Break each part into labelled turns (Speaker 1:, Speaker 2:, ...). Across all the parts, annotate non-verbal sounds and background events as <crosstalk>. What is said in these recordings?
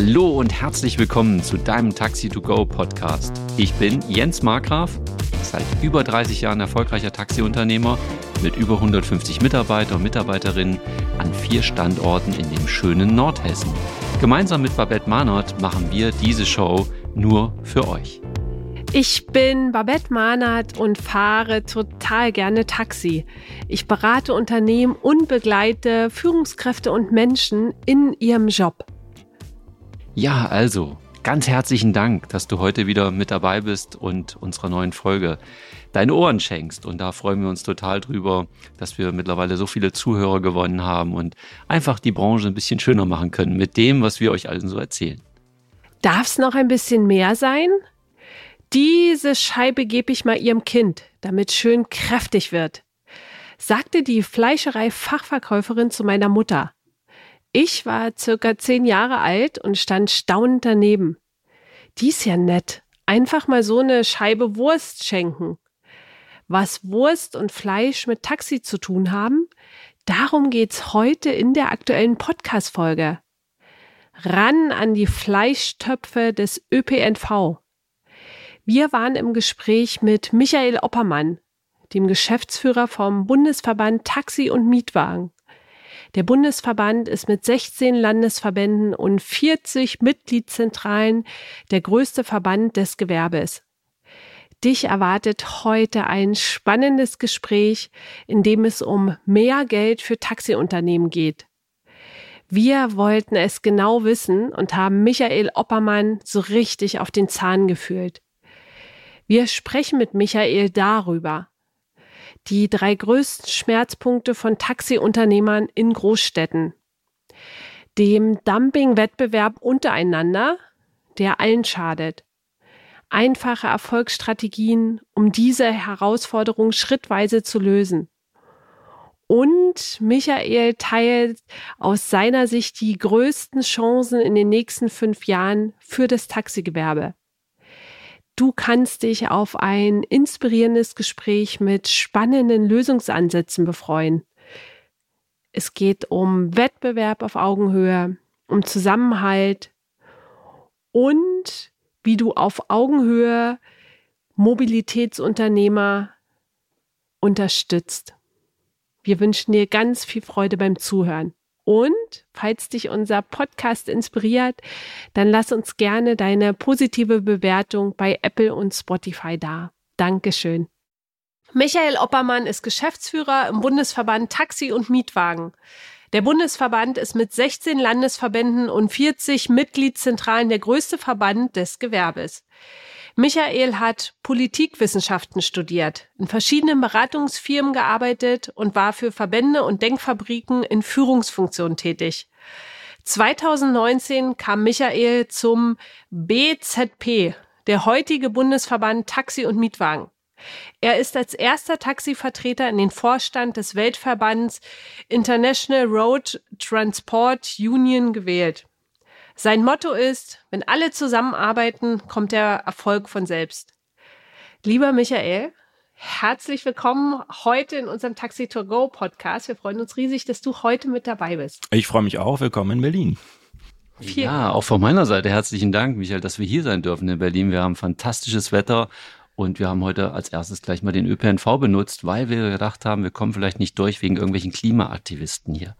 Speaker 1: Hallo und herzlich willkommen zu deinem Taxi to Go Podcast. Ich bin Jens Markgraf, seit über 30 Jahren erfolgreicher Taxiunternehmer mit über 150 Mitarbeiter und Mitarbeiterinnen an vier Standorten in dem schönen Nordhessen. Gemeinsam mit Babette Mahnert machen wir diese Show nur für euch.
Speaker 2: Ich bin Babette Mahnert und fahre total gerne Taxi. Ich berate Unternehmen und begleite Führungskräfte und Menschen in ihrem Job.
Speaker 1: Ja, also, ganz herzlichen Dank, dass du heute wieder mit dabei bist und unserer neuen Folge deine Ohren schenkst. Und da freuen wir uns total drüber, dass wir mittlerweile so viele Zuhörer gewonnen haben und einfach die Branche ein bisschen schöner machen können mit dem, was wir euch allen so erzählen.
Speaker 2: Darf es noch ein bisschen mehr sein? Diese Scheibe gebe ich mal ihrem Kind, damit schön kräftig wird, sagte die Fleischerei-Fachverkäuferin zu meiner Mutter. Ich war circa zehn Jahre alt und stand staunend daneben. Die ist ja nett. Einfach mal so eine Scheibe Wurst schenken. Was Wurst und Fleisch mit Taxi zu tun haben, darum geht's heute in der aktuellen Podcast-Folge. Ran an die Fleischtöpfe des ÖPNV. Wir waren im Gespräch mit Michael Oppermann, dem Geschäftsführer vom Bundesverband Taxi und Mietwagen. Der Bundesverband ist mit 16 Landesverbänden und 40 Mitgliedszentralen der größte Verband des Gewerbes. Dich erwartet heute ein spannendes Gespräch, in dem es um mehr Geld für Taxiunternehmen geht. Wir wollten es genau wissen und haben Michael Oppermann so richtig auf den Zahn gefühlt. Wir sprechen mit Michael darüber, die drei größten Schmerzpunkte von Taxiunternehmern in Großstädten. Dem Dumping-Wettbewerb untereinander, der allen schadet. Einfache Erfolgsstrategien, um diese Herausforderung schrittweise zu lösen. Und Michael teilt aus seiner Sicht die größten Chancen in den nächsten fünf Jahren für das Taxigewerbe. Du kannst dich auf ein inspirierendes Gespräch mit spannenden Lösungsansätzen befreuen. Es geht um Wettbewerb auf Augenhöhe, um Zusammenhalt und wie du auf Augenhöhe Mobilitätsunternehmer unterstützt. Wir wünschen dir ganz viel Freude beim Zuhören. Und falls dich unser Podcast inspiriert, dann lass uns gerne deine positive Bewertung bei Apple und Spotify da. Dankeschön. Michael Oppermann ist Geschäftsführer im Bundesverband Taxi und Mietwagen. Der Bundesverband ist mit 16 Landesverbänden und 40 Mitgliedszentralen der größte Verband des Gewerbes. Michael hat Politikwissenschaften studiert, in verschiedenen Beratungsfirmen gearbeitet und war für Verbände und Denkfabriken in Führungsfunktionen tätig. 2019 kam Michael zum BZP, der heutige Bundesverband Taxi und Mietwagen. Er ist als erster Taxivertreter in den Vorstand des Weltverbands International Road Transport Union gewählt. Sein Motto ist, wenn alle zusammenarbeiten, kommt der Erfolg von selbst. Lieber Michael, herzlich willkommen heute in unserem Taxi to Go Podcast. Wir freuen uns riesig, dass du heute mit dabei bist.
Speaker 3: Ich freue mich auch. Willkommen in Berlin.
Speaker 1: Vielen ja, auch von meiner Seite herzlichen Dank, Michael, dass wir hier sein dürfen in Berlin. Wir haben fantastisches Wetter und wir haben heute als erstes gleich mal den ÖPNV benutzt, weil wir gedacht haben, wir kommen vielleicht nicht durch wegen irgendwelchen Klimaaktivisten hier.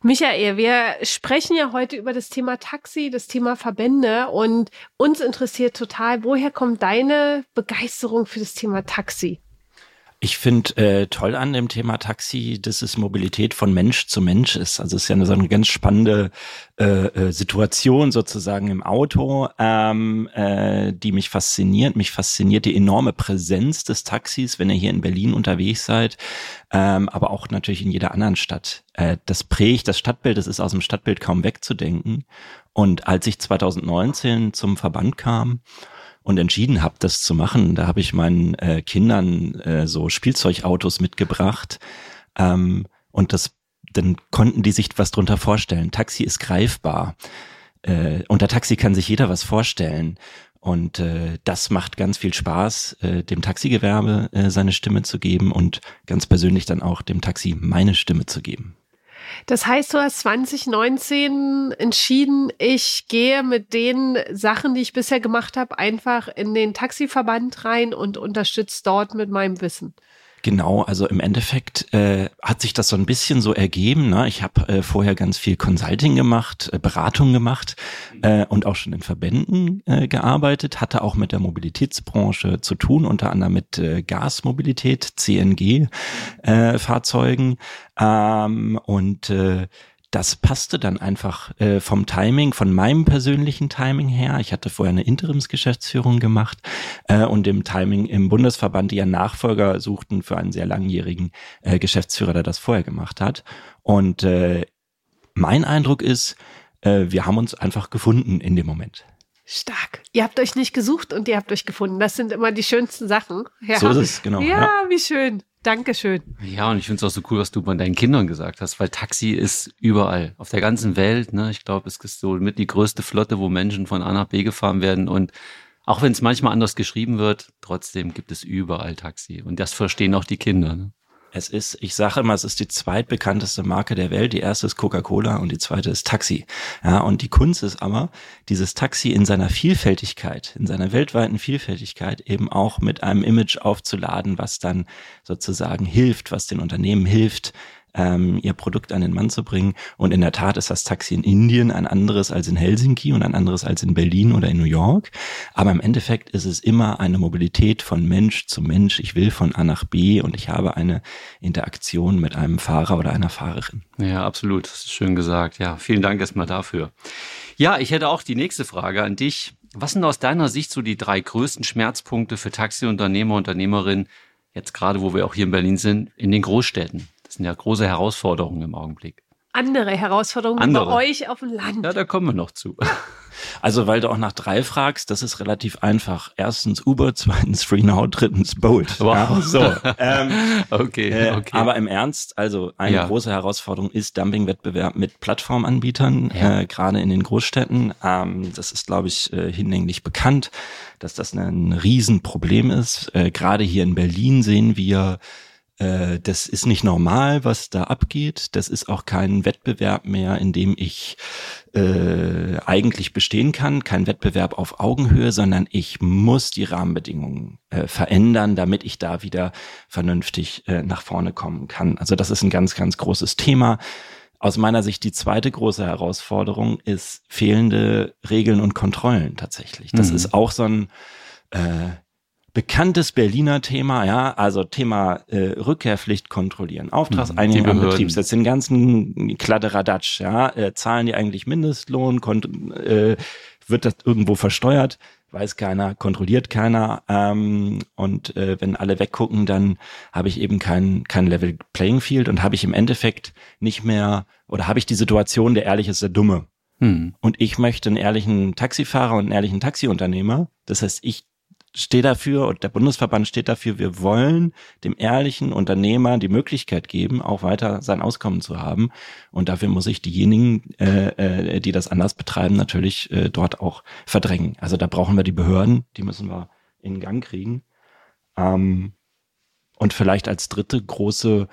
Speaker 2: Michael, wir sprechen ja heute über das Thema Taxi, das Thema Verbände und uns interessiert total, woher kommt deine Begeisterung für das Thema Taxi?
Speaker 3: Ich finde äh, toll an dem Thema Taxi, dass es Mobilität von Mensch zu Mensch ist. Also es ist ja eine, so eine ganz spannende äh, äh, Situation sozusagen im Auto, ähm, äh, die mich fasziniert. Mich fasziniert die enorme Präsenz des Taxis, wenn ihr hier in Berlin unterwegs seid, ähm, aber auch natürlich in jeder anderen Stadt. Äh, das prägt das Stadtbild, das ist aus dem Stadtbild kaum wegzudenken. Und als ich 2019 zum Verband kam, und entschieden habe, das zu machen. Da habe ich meinen äh, Kindern äh, so Spielzeugautos mitgebracht ähm, und das dann konnten die sich was drunter vorstellen. Taxi ist greifbar. Äh, unter Taxi kann sich jeder was vorstellen. Und äh, das macht ganz viel Spaß, äh, dem Taxigewerbe äh, seine Stimme zu geben und ganz persönlich dann auch dem Taxi meine Stimme zu geben.
Speaker 2: Das heißt, du hast 2019 entschieden, ich gehe mit den Sachen, die ich bisher gemacht habe, einfach in den Taxiverband rein und unterstütze dort mit meinem Wissen.
Speaker 3: Genau, also im Endeffekt äh, hat sich das so ein bisschen so ergeben. Ne? Ich habe äh, vorher ganz viel Consulting gemacht, äh, Beratung gemacht äh, und auch schon in Verbänden äh, gearbeitet, hatte auch mit der Mobilitätsbranche zu tun, unter anderem mit äh, Gasmobilität, CNG-Fahrzeugen. Äh, ähm, und äh, das passte dann einfach äh, vom Timing, von meinem persönlichen Timing her. Ich hatte vorher eine Interimsgeschäftsführung gemacht äh, und im Timing im Bundesverband, die ja Nachfolger suchten für einen sehr langjährigen äh, Geschäftsführer, der das vorher gemacht hat. Und äh, mein Eindruck ist, äh, wir haben uns einfach gefunden in dem Moment.
Speaker 2: Stark. Ihr habt euch nicht gesucht und ihr habt euch gefunden. Das sind immer die schönsten Sachen.
Speaker 3: Ja. So ist es, genau.
Speaker 2: Ja, ja. wie schön. Dankeschön.
Speaker 1: Ja, und ich finde es auch so cool, was du bei deinen Kindern gesagt hast, weil Taxi ist überall, auf der ganzen Welt. Ne? Ich glaube, es ist so mit die größte Flotte, wo Menschen von A nach B gefahren werden. Und auch wenn es manchmal anders geschrieben wird, trotzdem gibt es überall Taxi. Und das verstehen auch die Kinder. Ne?
Speaker 3: Es ist, ich sage immer, es ist die zweitbekannteste Marke der Welt. Die erste ist Coca-Cola und die zweite ist Taxi. Ja, und die Kunst ist aber, dieses Taxi in seiner Vielfältigkeit, in seiner weltweiten Vielfältigkeit eben auch mit einem Image aufzuladen, was dann sozusagen hilft, was den Unternehmen hilft, ähm, ihr Produkt an den Mann zu bringen. Und in der Tat ist das Taxi in Indien ein anderes als in Helsinki und ein anderes als in Berlin oder in New York. Aber im Endeffekt ist es immer eine Mobilität von Mensch zu Mensch. Ich will von A nach B und ich habe eine Interaktion mit einem Fahrer oder einer Fahrerin.
Speaker 1: Ja, absolut. Das ist schön gesagt. Ja, vielen Dank erstmal dafür. Ja, ich hätte auch die nächste Frage an dich. Was sind aus deiner Sicht so die drei größten Schmerzpunkte für Taxiunternehmer, Unternehmerinnen, jetzt gerade wo wir auch hier in Berlin sind, in den Großstädten? Das sind ja große Herausforderungen im Augenblick.
Speaker 2: Andere Herausforderungen Andere. bei euch auf dem Land.
Speaker 1: Ja, da kommen wir noch zu. <laughs>
Speaker 3: Also, weil du auch nach drei fragst, das ist relativ einfach. Erstens Uber, zweitens FreeNow, drittens Bolt.
Speaker 1: Wow. Ja,
Speaker 3: so. <laughs> Ähm,
Speaker 1: okay,
Speaker 3: äh,
Speaker 1: okay.
Speaker 3: Aber im Ernst, also eine ja. große Herausforderung ist Dumpingwettbewerb mit Plattformanbietern, ja. äh, gerade in den Großstädten. Ähm, das ist, glaube ich, äh, hinlänglich bekannt, dass das ein Riesenproblem ist. Äh, gerade hier in Berlin sehen wir äh, das ist nicht normal, was da abgeht. Das ist auch kein Wettbewerb mehr, in dem ich äh, eigentlich bestehen kann. Kein Wettbewerb auf Augenhöhe, sondern ich muss die Rahmenbedingungen äh, verändern, damit ich da wieder vernünftig äh, nach vorne kommen kann. Also das ist ein ganz, ganz großes Thema. Aus meiner Sicht die zweite große Herausforderung ist fehlende Regeln und Kontrollen tatsächlich. Das mhm. ist auch so ein äh, bekanntes Berliner Thema, ja, also Thema äh, Rückkehrpflicht kontrollieren, Auftragseinigung am Betriebssitz, den ganzen Kladderadatsch, ja, äh, zahlen die eigentlich Mindestlohn, äh, wird das irgendwo versteuert, weiß keiner, kontrolliert keiner ähm, und äh, wenn alle weggucken, dann habe ich eben kein, kein Level Playing Field und habe ich im Endeffekt nicht mehr oder habe ich die Situation, der ehrlich ist der Dumme. Hm. Und ich möchte einen ehrlichen Taxifahrer und einen ehrlichen Taxiunternehmer. Das heißt, ich stehe dafür und der Bundesverband steht dafür, wir wollen dem ehrlichen Unternehmer die Möglichkeit geben, auch weiter sein Auskommen zu haben. Und dafür muss ich diejenigen, äh, äh, die das anders betreiben, natürlich äh, dort auch verdrängen. Also da brauchen wir die Behörden, die müssen wir in Gang kriegen. Ähm, und vielleicht als dritte große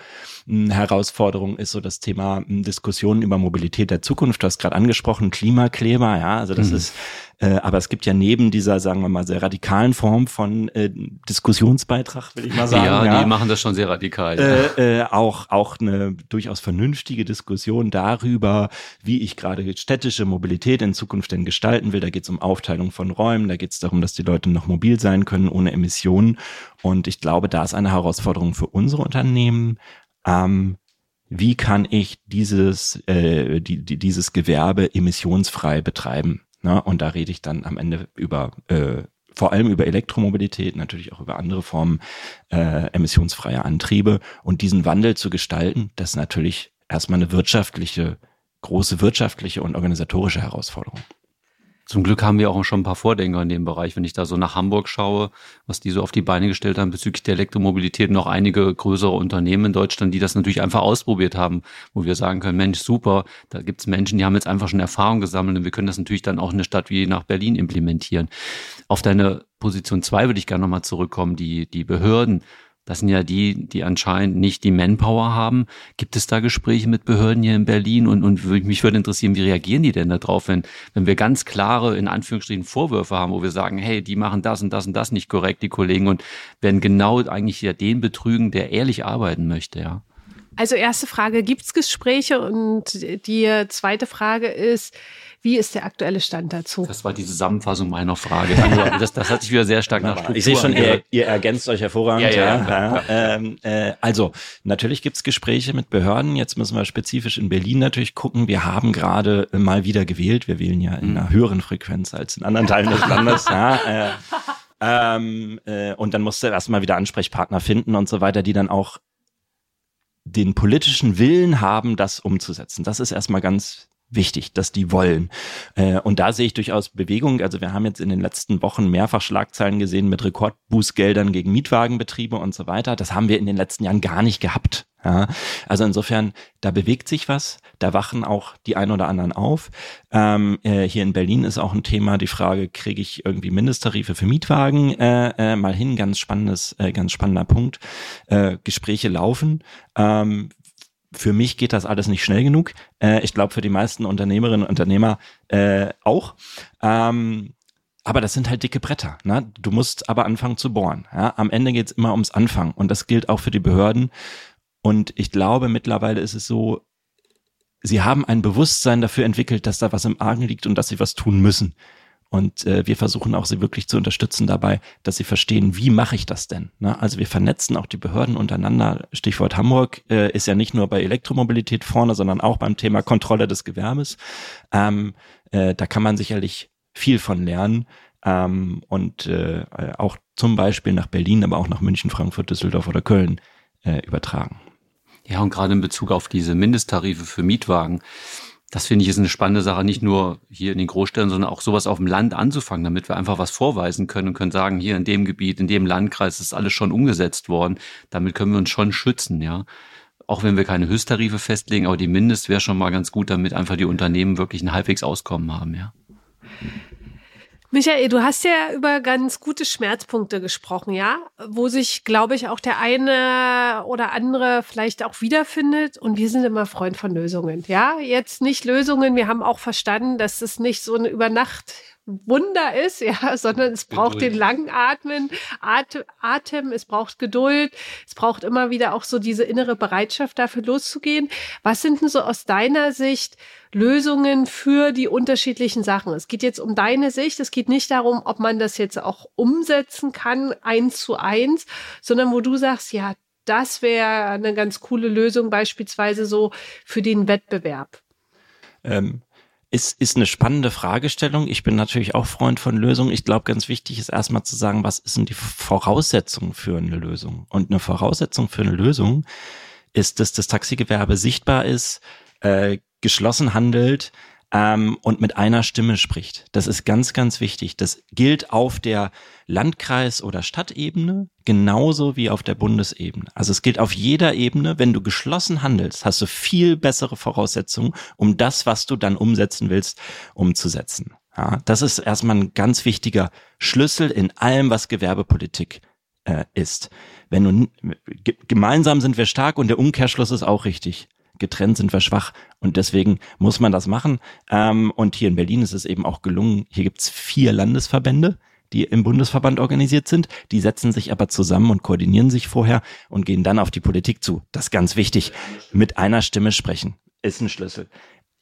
Speaker 3: hm, Herausforderung ist so das Thema hm, Diskussionen über Mobilität der Zukunft. Du hast gerade angesprochen, Klimakleber, ja, also das mhm. ist äh, aber es gibt ja neben dieser, sagen wir mal, sehr radikalen Form von äh, Diskussionsbeitrag, will ich mal sagen.
Speaker 1: Ja, ja die machen das schon sehr radikal.
Speaker 3: Äh, äh, auch, auch eine durchaus vernünftige Diskussion darüber, wie ich gerade städtische Mobilität in Zukunft denn gestalten will. Da geht es um Aufteilung von Räumen, da geht es darum, dass die Leute noch mobil sein können ohne Emissionen. Und ich glaube, da ist eine Herausforderung für unsere Unternehmen. Ähm, wie kann ich dieses, äh, die, die, dieses Gewerbe emissionsfrei betreiben? Ne? Und da rede ich dann am Ende über äh, vor allem über Elektromobilität, natürlich auch über andere Formen äh, emissionsfreier Antriebe. Und diesen Wandel zu gestalten, das ist natürlich erstmal eine wirtschaftliche, große wirtschaftliche und organisatorische Herausforderung.
Speaker 1: Zum Glück haben wir auch schon ein paar Vordenker in dem Bereich. Wenn ich da so nach Hamburg schaue, was die so auf die Beine gestellt haben bezüglich der Elektromobilität, noch einige größere Unternehmen in Deutschland, die das natürlich einfach ausprobiert haben, wo wir sagen können, Mensch, super, da gibt's Menschen, die haben jetzt einfach schon Erfahrung gesammelt und wir können das natürlich dann auch in eine Stadt wie nach Berlin implementieren. Auf deine Position zwei würde ich gerne nochmal zurückkommen, die, die Behörden. Das sind ja die, die anscheinend nicht die Manpower haben. Gibt es da Gespräche mit Behörden hier in Berlin? Und, und mich würde interessieren, wie reagieren die denn darauf, wenn, wenn wir ganz klare, in Anführungsstrichen, Vorwürfe haben, wo wir sagen, hey, die machen das und das und das nicht korrekt, die Kollegen, und werden genau eigentlich ja den betrügen, der ehrlich arbeiten möchte, ja.
Speaker 2: Also erste Frage, gibt es Gespräche? Und die zweite Frage ist, wie ist der aktuelle Stand dazu?
Speaker 1: Das war die Zusammenfassung meiner Frage. Das, das hat sich wieder sehr stark nach Struktur
Speaker 3: Ich sehe schon, ihr, ihr, ergänzt euch hervorragend. Ja, ja, ja, ähm, äh, also, natürlich gibt's Gespräche mit Behörden. Jetzt müssen wir spezifisch in Berlin natürlich gucken. Wir haben gerade mal wieder gewählt. Wir wählen ja in einer mhm. höheren Frequenz als in anderen Teilen des Landes. ja, äh, ähm, äh, und dann musst du erstmal wieder Ansprechpartner finden und so weiter, die dann auch den politischen Willen haben, das umzusetzen. Das ist erstmal ganz wichtig, dass die wollen. Äh, und da sehe ich durchaus Bewegung. Also wir haben jetzt in den letzten Wochen mehrfach Schlagzeilen gesehen mit Rekordbußgeldern gegen Mietwagenbetriebe und so weiter. Das haben wir in den letzten Jahren gar nicht gehabt. Ja, also insofern, da bewegt sich was, da wachen auch die ein oder anderen auf. Ähm, äh, hier in Berlin ist auch ein Thema die Frage, kriege ich irgendwie Mindesttarife für Mietwagen äh, äh, mal hin? Ganz spannendes, äh, ganz spannender Punkt. Äh, Gespräche laufen. Ähm, für mich geht das alles nicht schnell genug. Äh, ich glaube, für die meisten Unternehmerinnen und Unternehmer äh, auch. Ähm, aber das sind halt dicke Bretter. Ne? Du musst aber anfangen zu bohren. Ja? Am Ende geht's immer ums Anfangen. Und das gilt auch für die Behörden. Und ich glaube, mittlerweile ist es so, sie haben ein Bewusstsein dafür entwickelt, dass da was im Argen liegt und dass sie was tun müssen. Und äh, wir versuchen auch sie wirklich zu unterstützen dabei, dass sie verstehen, wie mache ich das denn? Ne? Also wir vernetzen auch die Behörden untereinander. Stichwort Hamburg äh, ist ja nicht nur bei Elektromobilität vorne, sondern auch beim Thema Kontrolle des Gewerbes. Ähm, äh, da kann man sicherlich viel von lernen. Ähm, und äh, auch zum Beispiel nach Berlin, aber auch nach München, Frankfurt, Düsseldorf oder Köln äh, übertragen.
Speaker 1: Ja, und gerade in Bezug auf diese Mindesttarife für Mietwagen das finde ich ist eine spannende Sache, nicht nur hier in den Großstädten, sondern auch sowas auf dem Land anzufangen, damit wir einfach was vorweisen können und können sagen, hier in dem Gebiet, in dem Landkreis ist alles schon umgesetzt worden. Damit können wir uns schon schützen, ja. Auch wenn wir keine Höchsttarife festlegen, aber die Mindest wäre schon mal ganz gut, damit einfach die Unternehmen wirklich ein halbwegs Auskommen haben, ja.
Speaker 2: Michael, du hast ja über ganz gute Schmerzpunkte gesprochen, ja, wo sich, glaube ich, auch der eine oder andere vielleicht auch wiederfindet. Und wir sind immer Freund von Lösungen, ja. Jetzt nicht Lösungen. Wir haben auch verstanden, dass es nicht so eine Übernacht Wunder ist, ja, <laughs> sondern es braucht Geduld. den langen Atmen, Atem, Atem, es braucht Geduld, es braucht immer wieder auch so diese innere Bereitschaft dafür loszugehen. Was sind denn so aus deiner Sicht Lösungen für die unterschiedlichen Sachen? Es geht jetzt um deine Sicht, es geht nicht darum, ob man das jetzt auch umsetzen kann, eins zu eins, sondern wo du sagst, ja, das wäre eine ganz coole Lösung, beispielsweise so für den Wettbewerb.
Speaker 3: Ähm, ist, ist eine spannende Fragestellung. Ich bin natürlich auch Freund von Lösungen. Ich glaube, ganz wichtig ist erstmal zu sagen, was ist denn die Voraussetzung für eine Lösung? Und eine Voraussetzung für eine Lösung ist, dass das Taxigewerbe sichtbar ist, äh, geschlossen handelt, ähm, und mit einer Stimme spricht. Das ist ganz, ganz wichtig. Das gilt auf der Landkreis- oder Stadtebene genauso wie auf der Bundesebene. Also es gilt auf jeder Ebene, wenn du geschlossen handelst, hast du viel bessere Voraussetzungen, um das, was du dann umsetzen willst, umzusetzen. Ja, das ist erstmal ein ganz wichtiger Schlüssel in allem, was Gewerbepolitik äh, ist. Wenn du gemeinsam sind wir stark und der Umkehrschluss ist auch richtig getrennt sind wir schwach und deswegen muss man das machen. Ähm, und hier in Berlin ist es eben auch gelungen. Hier gibt's vier Landesverbände, die im Bundesverband organisiert sind. Die setzen sich aber zusammen und koordinieren sich vorher und gehen dann auf die Politik zu. Das ist ganz wichtig. Mit einer Stimme sprechen ist ein Schlüssel.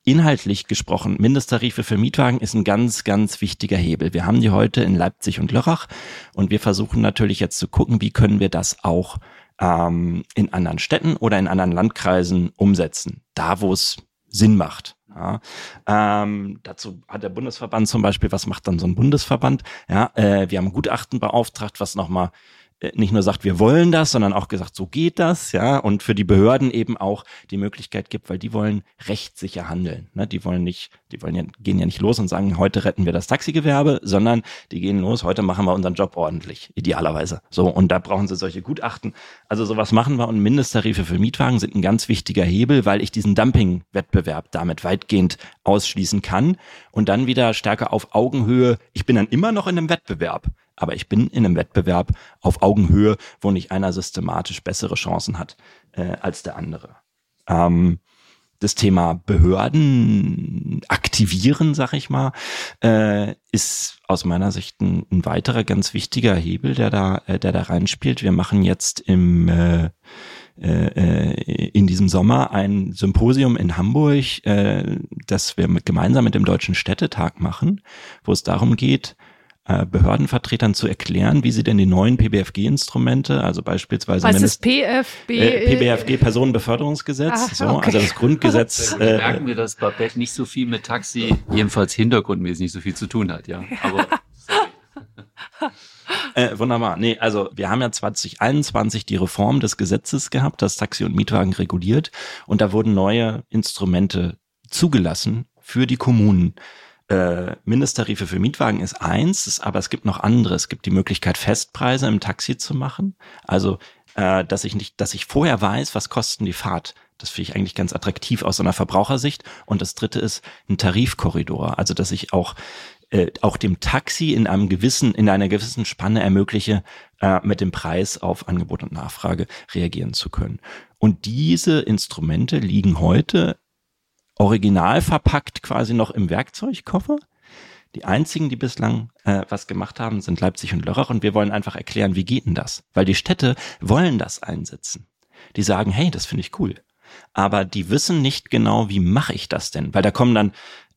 Speaker 3: Inhaltlich gesprochen, Mindesttarife für Mietwagen ist ein ganz, ganz wichtiger Hebel. Wir haben die heute in Leipzig und Lörrach und wir versuchen natürlich jetzt zu gucken, wie können wir das auch ähm, in anderen Städten oder in anderen Landkreisen umsetzen, da wo es Sinn macht. Ja, ähm, dazu hat der Bundesverband zum Beispiel, was macht dann so ein Bundesverband? Ja, äh, wir haben Gutachten beauftragt, was nochmal nicht nur sagt, wir wollen das, sondern auch gesagt, so geht das, ja, und für die Behörden eben auch die Möglichkeit gibt, weil die wollen rechtssicher handeln. Ne? Die wollen nicht, die wollen ja, gehen ja nicht los und sagen, heute retten wir das Taxigewerbe, sondern die gehen los, heute machen wir unseren Job ordentlich, idealerweise. So, und da brauchen sie solche Gutachten. Also sowas machen wir und Mindesttarife für Mietwagen sind ein ganz wichtiger Hebel, weil ich diesen Dumping-Wettbewerb damit weitgehend ausschließen kann und dann wieder stärker auf Augenhöhe, ich bin dann immer noch in einem Wettbewerb Aber ich bin in einem Wettbewerb auf Augenhöhe, wo nicht einer systematisch bessere Chancen hat äh, als der andere. Ähm, das Thema Behörden aktivieren, sag ich mal, äh, ist aus meiner Sicht ein, ein, weiterer ganz wichtiger Hebel, der da, äh, der da reinspielt. Wir machen jetzt im äh, äh, in diesem Sommer ein Symposium in Hamburg, äh, das wir mit, gemeinsam mit dem Deutschen Städtetag machen, wo es darum geht, äh, Behördenvertretern zu erklären, wie sie denn die neuen PBFG-Instrumente, also beispielsweise
Speaker 2: Was ist PFB?
Speaker 3: Äh, PBFG Personenbeförderungsgesetz, ah, so, okay. also das Grundgesetz.
Speaker 1: äh, merken wir, dass Babette nicht so viel mit Taxi, jedenfalls hintergrundmäßig nicht so viel zu tun hat, ja. Aber <laughs>
Speaker 3: Äh, wunderbar. Nee, also wir haben ja 2021 die Reform des Gesetzes gehabt, das Taxi- und Mietwagen reguliert. Und da wurden neue Instrumente zugelassen für die Kommunen. Äh, Mindesttarife für Mietwagen ist eins, aber es gibt noch andere. Es gibt die Möglichkeit, Festpreise im Taxi zu machen. Also, äh, dass ich nicht, dass ich vorher weiß, was kosten die Fahrt. Das finde ich eigentlich ganz attraktiv aus einer Verbrauchersicht. Und das dritte ist ein Tarifkorridor. Also, dass ich auch äh, auch dem Taxi in einem gewissen, in einer gewissen Spanne ermögliche, äh, mit dem Preis auf Angebot und Nachfrage reagieren zu können. Und diese Instrumente liegen heute original verpackt quasi noch im Werkzeugkoffer. Die einzigen, die bislang äh, was gemacht haben, sind Leipzig und Lörrach und wir wollen einfach erklären, wie geht denn das? Weil die Städte wollen das einsetzen. Die sagen, hey, das finde ich cool. Aber die wissen nicht genau, wie mache ich das denn? Weil da kommen dann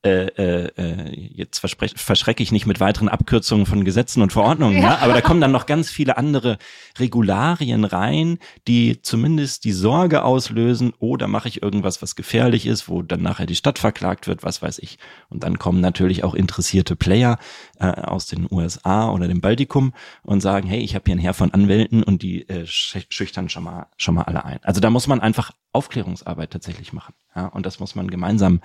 Speaker 3: äh, äh, äh, jetzt verschrecke ich nicht mit weiteren Abkürzungen von Gesetzen und Verordnungen, ja. ja. aber da kommen dann noch ganz viele andere Regularien rein, die zumindest die Sorge auslösen, oh, da mache ich irgendwas, was gefährlich ist, wo dann nachher die Stadt verklagt wird, was weiß ich. Und dann kommen natürlich auch interessierte Player äh, aus den USA oder dem Baltikum und sagen, hey, ich habe hier ein Heer von Anwälten und die äh, schüchtern schon mal schon mal alle ein. Also da muss man einfach Aufklärungsarbeit tatsächlich machen, ja, und das muss man gemeinsam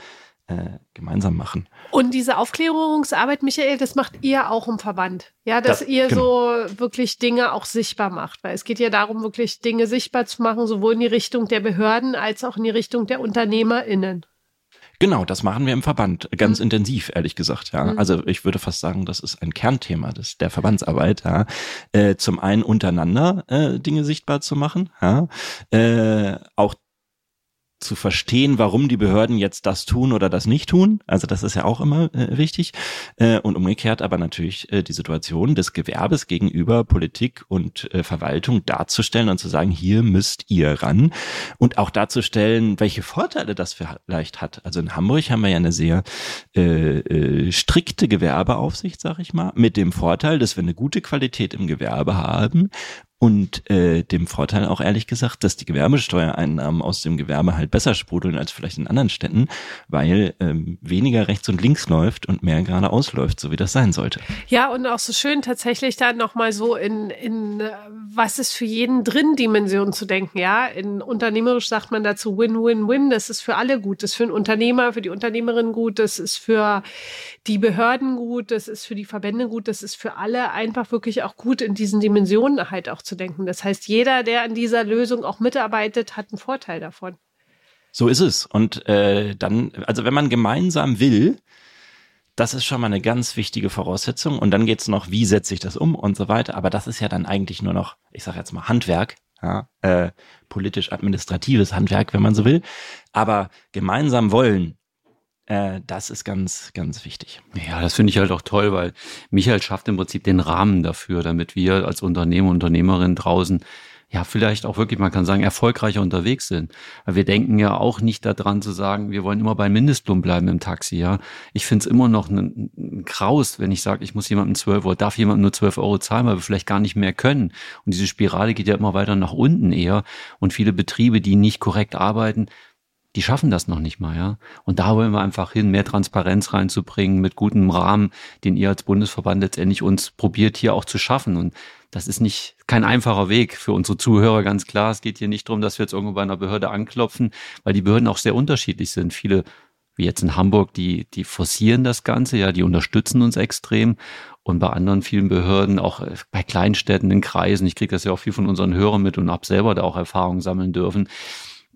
Speaker 3: gemeinsam machen.
Speaker 2: Und diese Aufklärungsarbeit, Michael, das macht ihr auch im Verband. Ja, dass das, ihr genau. so wirklich Dinge auch sichtbar macht. Weil es geht ja darum, wirklich Dinge sichtbar zu machen, sowohl in die Richtung der Behörden als auch in die Richtung der UnternehmerInnen.
Speaker 3: Genau, das machen wir im Verband ganz mhm. intensiv, ehrlich gesagt. Ja, mhm. also ich würde fast sagen, das ist ein Kernthema des, der Verbandsarbeit. Ja, äh, zum einen untereinander äh, Dinge sichtbar zu machen, ja, äh, auch zu verstehen, warum die Behörden jetzt das tun oder das nicht tun. Also das ist ja auch immer äh, wichtig. Äh, und umgekehrt aber natürlich äh, die Situation des Gewerbes gegenüber Politik und äh, Verwaltung darzustellen und zu sagen, hier müsst ihr ran. Und auch darzustellen, welche Vorteile das vielleicht hat. Also in Hamburg haben wir ja eine sehr äh, äh, strikte Gewerbeaufsicht, sag ich mal, mit dem Vorteil, dass wir eine gute Qualität im Gewerbe haben und äh, dem Vorteil auch ehrlich gesagt, dass die Gewerbesteuereinnahmen aus dem Gewerbe halt besser sprudeln als vielleicht in anderen Städten, weil ähm, weniger rechts und links läuft und mehr geradeaus läuft, so wie das sein sollte.
Speaker 2: Ja, und auch so schön tatsächlich da nochmal so in, in äh, was ist für jeden drin Dimension zu denken, ja. In unternehmerisch sagt man dazu Win-Win-Win, das ist für alle gut, das ist für den Unternehmer, für die Unternehmerin gut, das ist für die Behörden gut, das ist für die Verbände gut, das ist für alle einfach wirklich auch gut in diesen Dimensionen halt auch zu nachzudenken. Das heißt, jeder, der an dieser Lösung auch mitarbeitet, hat einen Vorteil davon.
Speaker 3: So ist es. Und äh, dann, also wenn man gemeinsam will, das ist schon mal eine ganz wichtige Voraussetzung. Und dann geht's noch, wie setze ich das um und so weiter. Aber das ist ja dann eigentlich nur noch, ich sage jetzt mal, Handwerk, ja, äh, politisch-administratives Handwerk, wenn man so will. Aber gemeinsam wollen, äh, das ist ganz, ganz wichtig.
Speaker 1: Ja, das finde ich halt auch toll, weil Michael schafft im Prinzip den Rahmen dafür, damit wir als Unternehmer, Unternehmerin draußen ja, vielleicht auch wirklich, man kann sagen, erfolgreicher unterwegs sind. Wir denken ja auch nicht daran zu sagen, wir wollen immer bei Mindestlohn bleiben im Taxi, ja. Ich finde es immer noch ein, ein Kraus, wenn ich sage, ich muss jemandem 12 Euro, darf jemand nur 12 Euro zahlen, weil wir vielleicht gar nicht mehr können. Und diese Spirale geht ja immer weiter nach unten eher. Und viele Betriebe, die nicht korrekt arbeiten, die schaffen das noch nicht mal, ja. Und da wollen wir einfach hin, mehr Transparenz reinzubringen mit gutem Rahmen, den ihr als Bundesverband letztendlich uns probiert hier auch zu schaffen. Und das ist nicht kein einfacher Weg für unsere Zuhörer, ganz klar. Es geht hier nicht darum, dass wir jetzt irgendwo bei einer Behörde anklopfen, weil die Behörden auch sehr unterschiedlich sind. Viele, wie jetzt in Hamburg, die, die forcieren das Ganze, ja, die unterstützen uns extrem. Und bei anderen vielen Behörden, auch bei Kleinstädten, in Kreisen, ich kriege das ja auch viel von unseren Hörern mit und habe selber da auch Erfahrungen sammeln dürfen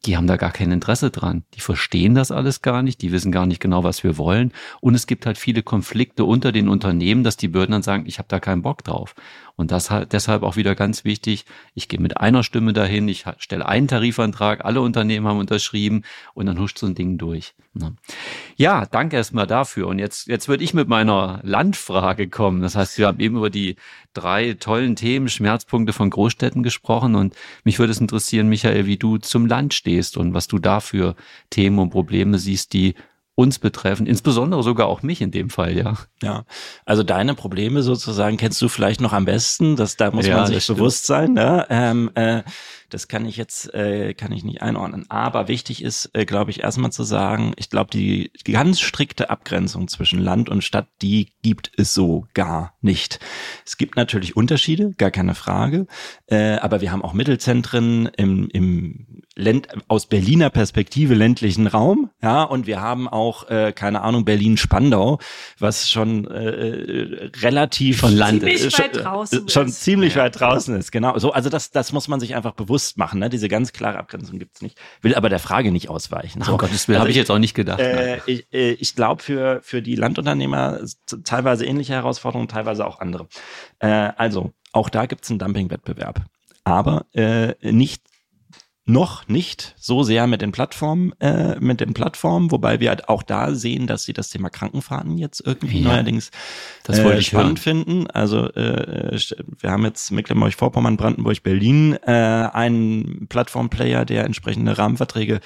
Speaker 1: die haben da gar kein Interesse dran. Die verstehen das alles gar nicht, die wissen gar nicht genau, was wir wollen. Und es gibt halt viele Konflikte unter den Unternehmen, dass die Bürden dann sagen, ich habe da keinen Bock drauf. Und das halt deshalb auch wieder ganz wichtig, ich gehe mit einer Stimme dahin, ich stelle einen Tarifantrag, alle Unternehmen haben unterschrieben und dann huscht so ein Ding durch. Ne? Ja, danke erstmal dafür. Und jetzt, jetzt würde ich mit meiner Landfrage kommen. Das heißt, wir haben eben über die drei tollen Themen, Schmerzpunkte von Großstädten gesprochen und mich würde es interessieren, Michael, wie du zum Land stehst und was du da für Themen und Probleme siehst, die uns betreffen, insbesondere sogar auch mich in dem Fall, ja.
Speaker 3: Ja, also deine Probleme sozusagen kennst du vielleicht noch am besten, das, da muss ja, man sich bewusst sein. Ne? Ähm, äh, das kann ich jetzt, äh, kann ich nicht einordnen. Aber wichtig ist, äh, glaube ich, erstmal zu sagen, ich glaube, die, ganz strikte Abgrenzung zwischen Land und Stadt, die gibt es so gar nicht. Es gibt natürlich Unterschiede, gar keine Frage. Äh, aber wir haben auch Mittelzentren im, im Länd aus Berliner Perspektive ländlichen Raum, ja, und wir haben auch, äh, keine Ahnung, Berlin-Spandau, was schon äh, relativ
Speaker 2: von Land ziemlich ist, weit
Speaker 3: draußen schon ist. ziemlich ja. weit draußen ist, genau. So, also das, das muss man sich einfach bewusst machen, ne? Diese ganz klare Abgrenzung gibt's nicht. Will aber der Frage nicht ausweichen.
Speaker 1: So. Oh Gottes Willen, also habe ich jetzt auch nicht gedacht.
Speaker 3: Äh, ich äh, ich glaube für für die Landunternehmer teilweise ähnliche Herausforderungen, teilweise auch andere. Äh, also auch da gibt's einen Dumpingwettbewerb aber äh, nicht noch nicht so sehr mit den Plattformen, äh, mit den Plattformen, wobei wir halt auch da sehen, dass sie das Thema Krankenfahrten jetzt irgendwie ja, neuerdings
Speaker 1: das wollte äh,
Speaker 3: ich spannend hören. finden. Also äh, wir haben jetzt Mecklenburg-Vorpommern, Brandenburg, Berlin äh, einen Plattformplayer, der entsprechende Rahmenverträge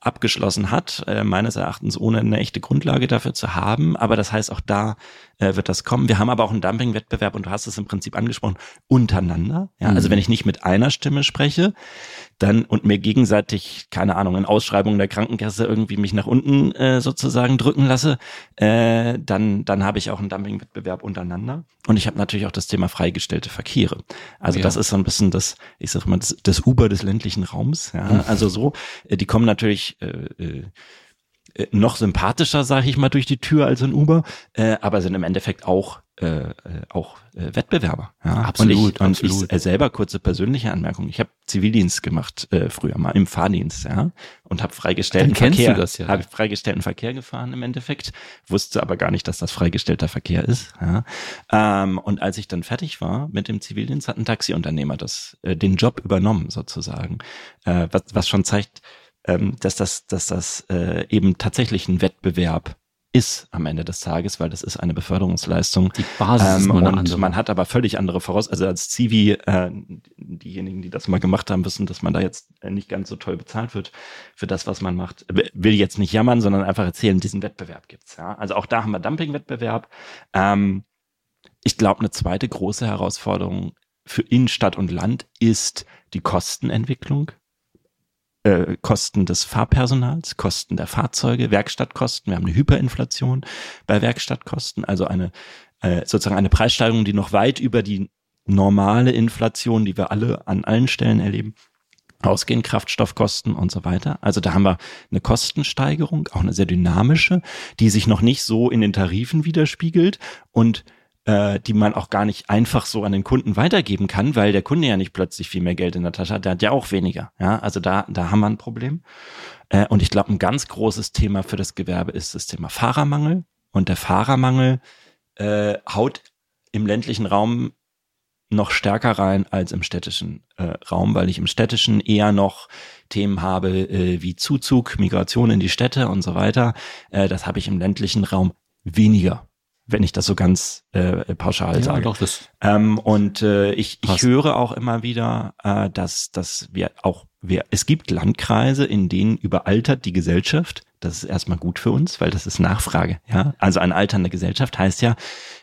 Speaker 3: abgeschlossen hat, äh, meines Erachtens ohne eine echte Grundlage dafür zu haben. Aber das heißt, auch da äh, wird das kommen. Wir haben aber auch einen Dumping-Wettbewerb und du hast es im Prinzip angesprochen, untereinander. Ja, also mhm. Also wenn ich nicht mit einer Stimme spreche, dann und mir gegenseitig, keine Ahnung, in Ausschreibungen der Krankenkasse irgendwie mich nach unten äh, sozusagen drücken lasse, äh, dann, dann habe ich auch einen Dumping-Wettbewerb untereinander. Und ich habe natürlich auch das Thema freigestellte Verkehre. Also ja. das ist so ein bisschen das, ich sag mal, das, das Uber des ländlichen Raums. Ja? Mhm. Also so, äh, die kommen natürlich äh, äh, noch sympathischer, sage ich mal, durch die Tür als ein Uber, äh, aber sind im Endeffekt auch äh, äh, auch äh, Wettbewerber. Ja?
Speaker 1: Absolut.
Speaker 3: Und ich,
Speaker 1: absolut.
Speaker 3: und ich äh, selber kurze persönliche Anmerkung. Ich habe Zivildienst gemacht äh, früher mal im Fahrdienst, ja, und habe freigestellten Verkehr.
Speaker 1: Du das ja.
Speaker 3: Habe freigestellten Verkehr gefahren im Endeffekt, wusste aber gar nicht, dass das freigestellter Verkehr ist. Ja? Ähm, und als ich dann fertig war mit dem Zivildienst, hat ein Taxiunternehmer das äh, den Job übernommen sozusagen, äh, was, was schon zeigt ähm, dass das, dass das äh, eben tatsächlich ein Wettbewerb ist am Ende des Tages, weil das ist eine Beförderungsleistung.
Speaker 1: Die Basis ähm,
Speaker 3: und
Speaker 1: andere.
Speaker 3: man hat aber völlig andere Voraus. Also als Zivi, äh, diejenigen, die das mal gemacht haben, wissen, dass man da jetzt nicht ganz so toll bezahlt wird für das, was man macht. Will jetzt nicht jammern, sondern einfach erzählen, diesen Wettbewerb gibt's. Ja? Also auch da haben wir Dumpingwettbewerb. Ähm, ich glaube, eine zweite große Herausforderung für Innenstadt und Land ist die Kostenentwicklung äh, Kosten des Fahrpersonals, Kosten der Fahrzeuge, Werkstattkosten. Wir haben eine Hyperinflation bei Werkstattkosten, also eine äh, sozusagen eine Preissteigerung, die noch weit über die normale Inflation, die wir alle an allen Stellen erleben, ausgehen, Kraftstoffkosten und so weiter. Also da haben wir eine Kostensteigerung, auch eine sehr dynamische, die sich noch nicht so in den Tarifen widerspiegelt und äh, die man auch gar nicht einfach so an den Kunden weitergeben kann, weil der Kunde ja nicht plötzlich viel mehr Geld in der Tasche hat, der hat ja auch weniger. Ja, also da, da haben wir ein Problem. Äh, und ich glaube, ein ganz großes Thema für das Gewerbe ist das Thema Fahrermangel. Und der Fahrermangel äh, haut im ländlichen Raum noch stärker rein als im städtischen äh, Raum, weil ich im städtischen eher noch Themen habe äh, wie Zuzug, Migration in die Städte und so weiter. Äh, das habe ich im ländlichen Raum weniger wenn ich das so ganz äh, pauschal ja, sage.
Speaker 1: Doch, das
Speaker 3: ähm, und äh, ich, ich höre auch immer wieder, äh, dass, dass wir auch, wir, es gibt Landkreise, in denen überaltert die Gesellschaft das ist erstmal gut für uns, weil das ist Nachfrage. Ja, also eine alternde Gesellschaft heißt ja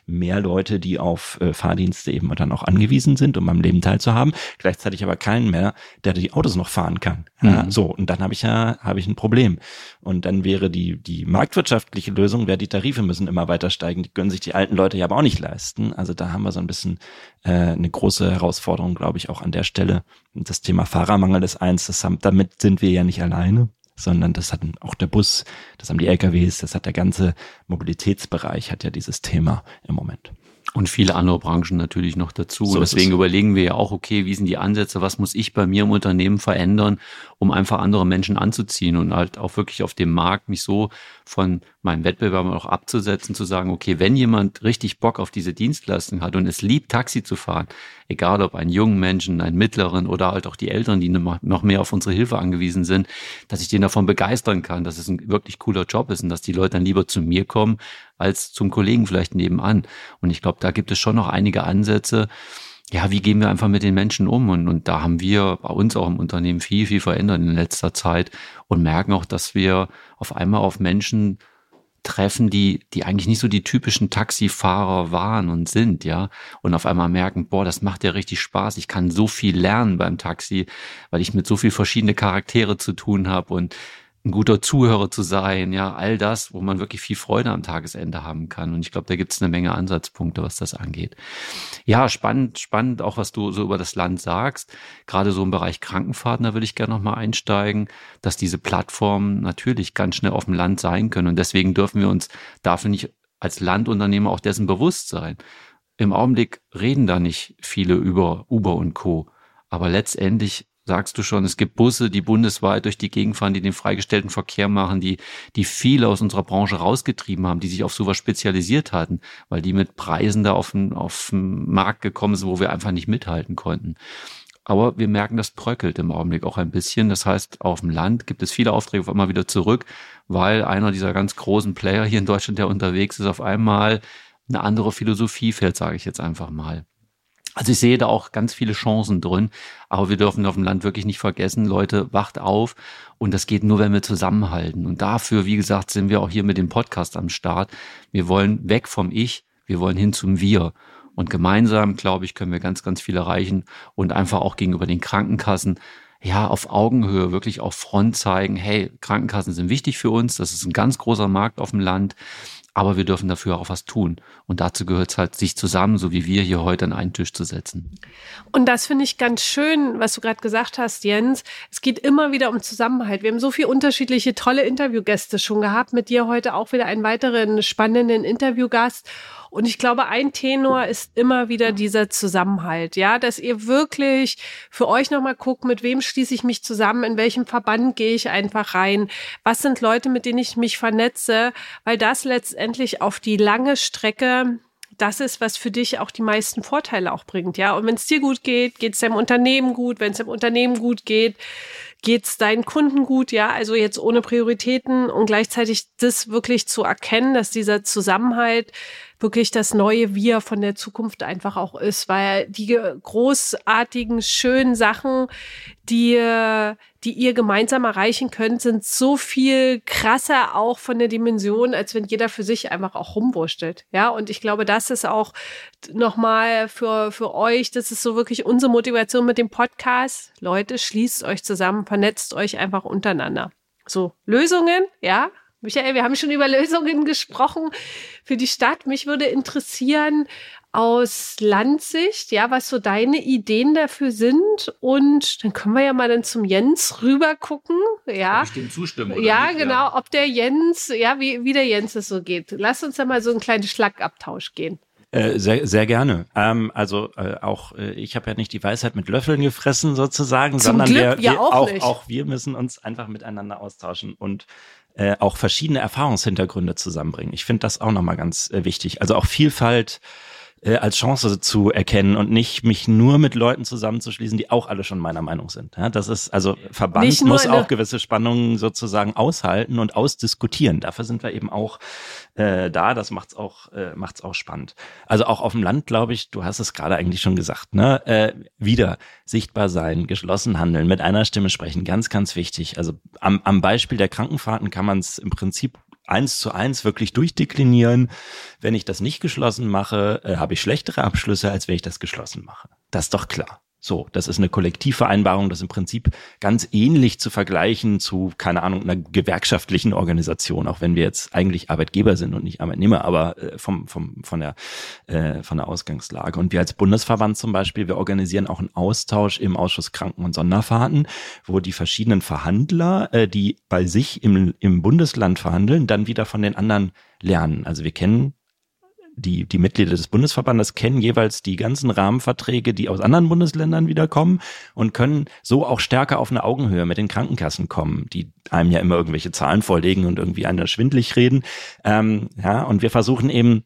Speaker 3: mehr Leute, die auf äh, Fahrdienste eben dann auch angewiesen sind, um am Leben teilzuhaben. Gleichzeitig aber keinen mehr, der die Autos noch fahren kann. Ja, mhm. So und dann habe ich ja habe ich ein Problem. Und dann wäre die die marktwirtschaftliche Lösung, wäre die Tarife müssen immer weiter steigen. Die können sich die alten Leute ja aber auch nicht leisten. Also da haben wir so ein bisschen äh, eine große Herausforderung, glaube ich, auch an der Stelle. Das Thema Fahrermangel ist eins. Das haben, damit sind wir ja nicht alleine sondern das hat auch der Bus, das haben die LKWs, das hat der ganze Mobilitätsbereich, hat ja dieses Thema im Moment.
Speaker 1: Und viele andere Branchen natürlich noch dazu. So Deswegen überlegen wir ja auch, okay, wie sind die Ansätze, was muss ich bei mir im Unternehmen verändern, um einfach andere Menschen anzuziehen und halt auch wirklich auf dem Markt mich so von meinen Wettbewerbern auch abzusetzen, zu sagen, okay, wenn jemand richtig Bock auf diese Dienstleistung hat und es liebt, Taxi zu fahren, egal ob einen jungen Menschen, einen mittleren oder halt auch die Eltern, die noch mehr auf unsere Hilfe angewiesen sind, dass ich den davon begeistern kann, dass es ein wirklich cooler Job ist und dass die Leute dann lieber zu mir kommen als zum Kollegen vielleicht nebenan. Und ich glaube, da gibt es schon noch einige Ansätze, ja, wie gehen wir einfach mit den Menschen um? Und, und da haben wir bei uns auch im Unternehmen viel, viel verändert in letzter Zeit und merken auch, dass wir auf einmal auf Menschen treffen, die, die eigentlich nicht so die typischen Taxifahrer waren und sind, ja. Und auf einmal merken, boah, das macht ja richtig Spaß. Ich kann so viel lernen beim Taxi, weil ich mit so viel verschiedene Charaktere zu tun habe und ein guter Zuhörer zu sein, ja, all das, wo man wirklich viel Freude am Tagesende haben kann. Und ich glaube, da gibt es eine Menge Ansatzpunkte, was das angeht. Ja, spannend, spannend auch, was du so über das Land sagst. Gerade so im Bereich Krankenfahrten, da würde ich gerne nochmal einsteigen, dass diese Plattformen natürlich ganz schnell auf dem Land sein können. Und deswegen dürfen wir uns dafür nicht als Landunternehmer auch dessen bewusst sein. Im Augenblick reden da nicht viele über Uber und Co. Aber letztendlich sagst du schon, es gibt Busse, die bundesweit durch die Gegend fahren, die den freigestellten Verkehr machen, die, die viele aus unserer Branche rausgetrieben haben, die sich auf sowas spezialisiert hatten, weil die mit Preisen da auf den, auf den Markt gekommen sind, wo wir einfach nicht mithalten konnten. Aber wir merken, das bröckelt im Augenblick auch ein bisschen. Das heißt, auf dem Land gibt es viele Aufträge auf einmal wieder zurück, weil einer dieser ganz großen Player hier in Deutschland, der unterwegs ist, auf einmal eine andere Philosophie fährt, sage ich jetzt einfach mal. Also ich sehe da auch ganz viele Chancen drin, aber wir dürfen auf dem Land wirklich nicht vergessen, Leute, wacht auf und das geht nur, wenn wir zusammenhalten. Und dafür, wie gesagt, sind wir auch hier mit dem Podcast am Start. Wir wollen weg vom Ich, wir wollen hin zum Wir. Und gemeinsam, glaube ich, können wir ganz, ganz viel erreichen und einfach auch gegenüber den Krankenkassen ja, auf Augenhöhe wirklich auf Front zeigen, hey, Krankenkassen sind wichtig für uns, das ist ein ganz großer Markt auf dem Land aber wir dürfen dafür auch was tun. Und dazu gehört es halt, sich zusammen, so wie wir hier heute an einen Tisch zu setzen.
Speaker 2: Und das finde ich ganz schön, was du gerade gesagt hast, Jens. Es geht immer wieder um Zusammenhalt. Wir haben so viele unterschiedliche tolle Interviewgäste schon gehabt. Mit dir heute auch wieder einen weiteren spannenden Interviewgast. Und ich glaube, ein Tenor ist immer wieder dieser Zusammenhalt, ja, dass ihr wirklich für euch nochmal guckt, mit wem schließe ich mich zusammen, in welchem Verband gehe ich einfach rein, was sind Leute, mit denen ich mich vernetze, weil das letztendlich auf die lange Strecke das ist, was für dich auch die meisten Vorteile auch bringt, ja. Und wenn es dir gut geht, geht es deinem Unternehmen gut. Wenn es dem Unternehmen gut geht, geht es deinen Kunden gut, ja. Also jetzt ohne Prioritäten und gleichzeitig das wirklich zu erkennen, dass dieser Zusammenhalt wirklich das neue Wir von der Zukunft einfach auch ist, weil die großartigen, schönen Sachen, die, die ihr gemeinsam erreichen könnt, sind so viel krasser auch von der Dimension, als wenn jeder für sich einfach auch rumwurschtelt. Ja, und ich glaube, das ist auch nochmal für, für euch, das ist so wirklich unsere Motivation mit dem Podcast. Leute, schließt euch zusammen, vernetzt euch einfach untereinander. So, Lösungen, ja, Michael, wir haben schon über Lösungen gesprochen für die Stadt. Mich würde interessieren aus Landsicht, ja, was so deine Ideen dafür sind. Und dann können wir ja mal dann zum Jens rüber gucken. Ja,
Speaker 1: ich dem zustimmen.
Speaker 2: ja, nicht? genau. Ja. Ob der Jens, ja, wie, wie der Jens es so geht. Lass uns da mal so einen kleinen Schlagabtausch gehen.
Speaker 3: Äh, sehr, sehr gerne. Ähm, also äh, auch äh, ich habe ja nicht die Weisheit mit Löffeln gefressen sozusagen,
Speaker 2: Zum
Speaker 3: sondern
Speaker 2: Glück,
Speaker 3: wir,
Speaker 2: ja
Speaker 3: wir
Speaker 2: auch,
Speaker 3: auch, auch wir müssen uns einfach miteinander austauschen und äh, auch verschiedene Erfahrungshintergründe zusammenbringen. Ich finde das auch nochmal ganz äh, wichtig. Also auch Vielfalt äh, als Chance zu erkennen und nicht mich nur mit Leuten zusammenzuschließen, die auch alle schon meiner Meinung sind. Ja, das ist also Verband muss auch gewisse Spannungen sozusagen aushalten und ausdiskutieren. Dafür sind wir eben auch äh, da. Das macht's auch äh, macht's auch spannend. Also auch auf dem Land, glaube ich, du hast es gerade eigentlich schon gesagt, ne? Äh, wieder sichtbar sein, geschlossen handeln, mit einer Stimme sprechen, ganz ganz wichtig. Also am, am Beispiel der Krankenfahrten kann man es im Prinzip eins zu eins wirklich durchdeklinieren. Wenn ich das nicht geschlossen mache, äh, habe ich schlechtere Abschlüsse, als wenn ich das geschlossen mache. Das ist doch klar. So, das ist eine Kollektivvereinbarung, das ist im Prinzip ganz ähnlich zu vergleichen zu, keine Ahnung, einer gewerkschaftlichen Organisation, auch wenn wir jetzt eigentlich Arbeitgeber sind und nicht Arbeitnehmer, aber äh, vom, vom, von, der, äh, von der Ausgangslage. Und wir als Bundesverband zum Beispiel, wir organisieren auch einen Austausch im Ausschuss Kranken- und Sonderfahrten, wo die verschiedenen Verhandler, äh, die bei sich im, im Bundesland verhandeln, dann wieder von den anderen lernen. Also wir kennen die, die Mitglieder des Bundesverbandes kennen jeweils die ganzen Rahmenverträge, die aus anderen Bundesländern wieder kommen und können so auch stärker auf eine Augenhöhe mit den Krankenkassen kommen, die einem ja immer irgendwelche Zahlen vorlegen und irgendwie einer schwindlig reden. Ähm, ja, und wir versuchen eben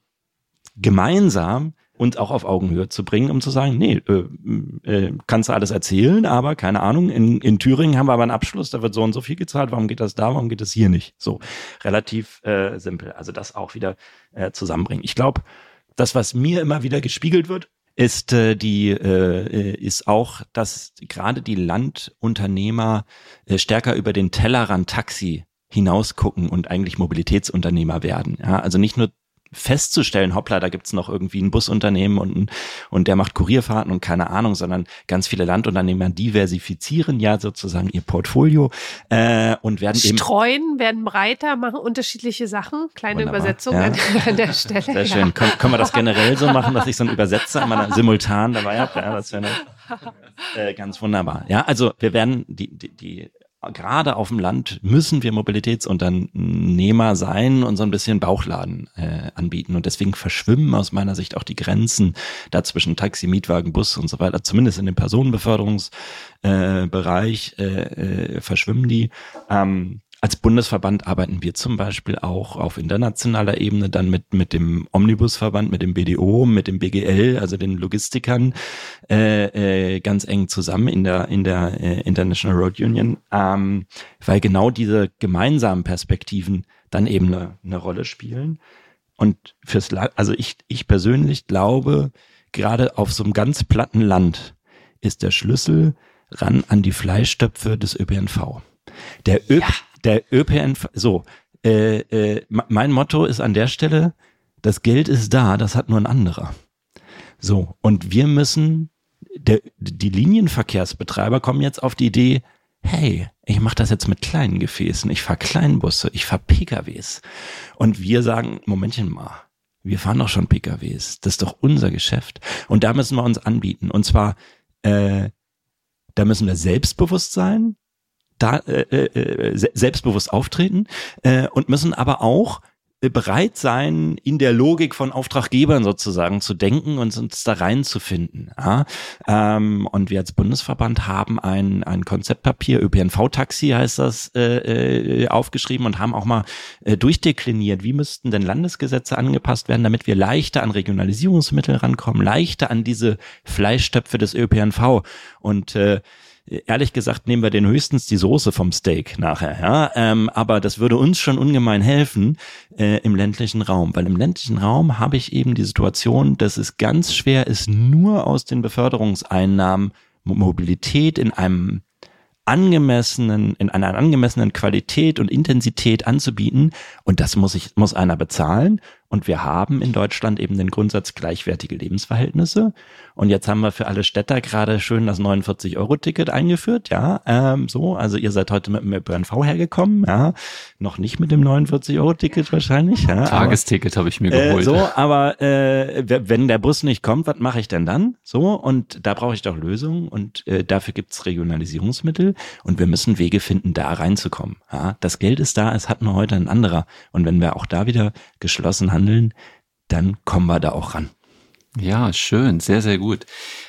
Speaker 3: gemeinsam uns auch auf Augenhöhe zu bringen, um zu sagen, nee, äh, äh, kannst du alles erzählen, aber keine Ahnung, in, in Thüringen haben wir aber einen Abschluss, da wird so und so viel gezahlt, warum geht das da, warum geht das hier nicht? So, relativ äh, simpel. Also das auch wieder äh, zusammenbringen. Ich glaube, das, was mir immer wieder gespiegelt wird, ist äh, die äh, ist auch, dass gerade die Landunternehmer äh, stärker über den Tellerrand Taxi hinausgucken und eigentlich Mobilitätsunternehmer werden. Ja, also nicht nur festzustellen, hoppla, da gibt's noch irgendwie ein Busunternehmen und, und der macht Kurierfahrten und keine Ahnung, sondern ganz viele Landunternehmer diversifizieren ja sozusagen ihr Portfolio äh, und werden
Speaker 2: Streuen, eben streuen, werden breiter, machen unterschiedliche Sachen. Kleine
Speaker 3: Wunderbar,
Speaker 2: Übersetzung
Speaker 3: ja.
Speaker 2: an, <laughs> an, der Stelle.
Speaker 3: Sehr schön. Ja. Können, können wir das generell so machen, dass ich so einen Übersetzer immer simultan dabei habe? Ja, das wäre äh, ganz wunderbar. Ja, also wir werden die, die, die gerade auf dem Land müssen wir Mobilitätsunternehmer sein und so ein bisschen Bauchladen äh, anbieten. Und deswegen verschwimmen aus meiner Sicht auch die Grenzen dazwischen Taxi, Mietwagen, Bus und so weiter. Zumindest in dem Personenbeförderungsbereich äh, äh, verschwimmen die. Ähm, als Bundesverband arbeiten wir zum Beispiel auch auf internationaler Ebene dann mit, mit dem Omnibusverband, mit dem BDO, mit dem BGL, also den Logistikern, äh, äh, ganz eng zusammen in der, in der äh, International Road Union, ähm, weil genau diese gemeinsamen Perspektiven dann eben eine, eine Rolle spielen. Und fürs Land, also ich, ich persönlich glaube, gerade auf so einem ganz platten Land ist der Schlüssel ran an die Fleischstöpfe des ÖPNV. Der, Ö ja der ÖPNV, so, äh, äh, mein Motto ist an der Stelle, das Geld ist da, das hat nur ein anderer. So, und wir müssen, der, die Linienverkehrsbetreiber kommen jetzt auf die Idee, hey, ich mache das jetzt mit kleinen Gefäßen, ich fahre Kleinbusse, ich fahre PKWs. Und wir sagen, Momentchen mal, wir fahren doch schon PKWs, das ist doch unser Geschäft. Und da müssen wir uns anbieten. Und zwar, äh, da müssen wir selbstbewusst sein, da äh, äh, äh selbstbewusst auftreten äh, und müssen aber auch äh, bereit sein, in der Logik von Auftraggebern sozusagen zu denken und uns da reinzufinden. Ja? Ähm, und wir als Bundesverband haben ein, ein Konzeptpapier, ÖPNV-Taxi heißt das, äh, äh, aufgeschrieben und haben auch mal äh, durchdekliniert, wie müssten denn Landesgesetze angepasst werden, damit wir leichter an Regionalisierungsmittel rankommen, leichter an diese Fleischstöpfe des ÖPNV. Und äh, ehrlich gesagt nehmen wir den höchstens die Soße vom Steak nachher, ja. Ähm, aber das würde uns schon ungemein helfen äh, im ländlichen Raum, weil im ländlichen Raum habe ich eben die Situation, dass es ganz schwer ist, nur aus den Beförderungseinnahmen Mobilität in einem angemessenen, in einer angemessenen Qualität und Intensität anzubieten. Und das muss ich, muss einer bezahlen. Und wir haben in Deutschland eben den Grundsatz gleichwertige Lebensverhältnisse. Und jetzt haben wir für alle Städter gerade schön das 49-Euro-Ticket eingeführt, ja, ähm, so. Also ihr seid heute mit dem ÖPNV hergekommen, ja, noch nicht mit dem 49-Euro-Ticket wahrscheinlich, ja.
Speaker 1: Tagesticket habe ich mir äh, geholt.
Speaker 3: Äh, so, aber äh, wenn der Bus nicht kommt, was mache ich denn dann? So, und da brauche ich doch Lösungen und äh, dafür gibt's Regionalisierungsmittel und wir müssen Wege finden, da reinzukommen. Ja, das Geld ist da, es hat nur heute ein anderer. Und wenn wir auch da wieder geschlossen handeln, dann kommen wir da auch ran.
Speaker 1: Ja, schön, sehr, sehr gut.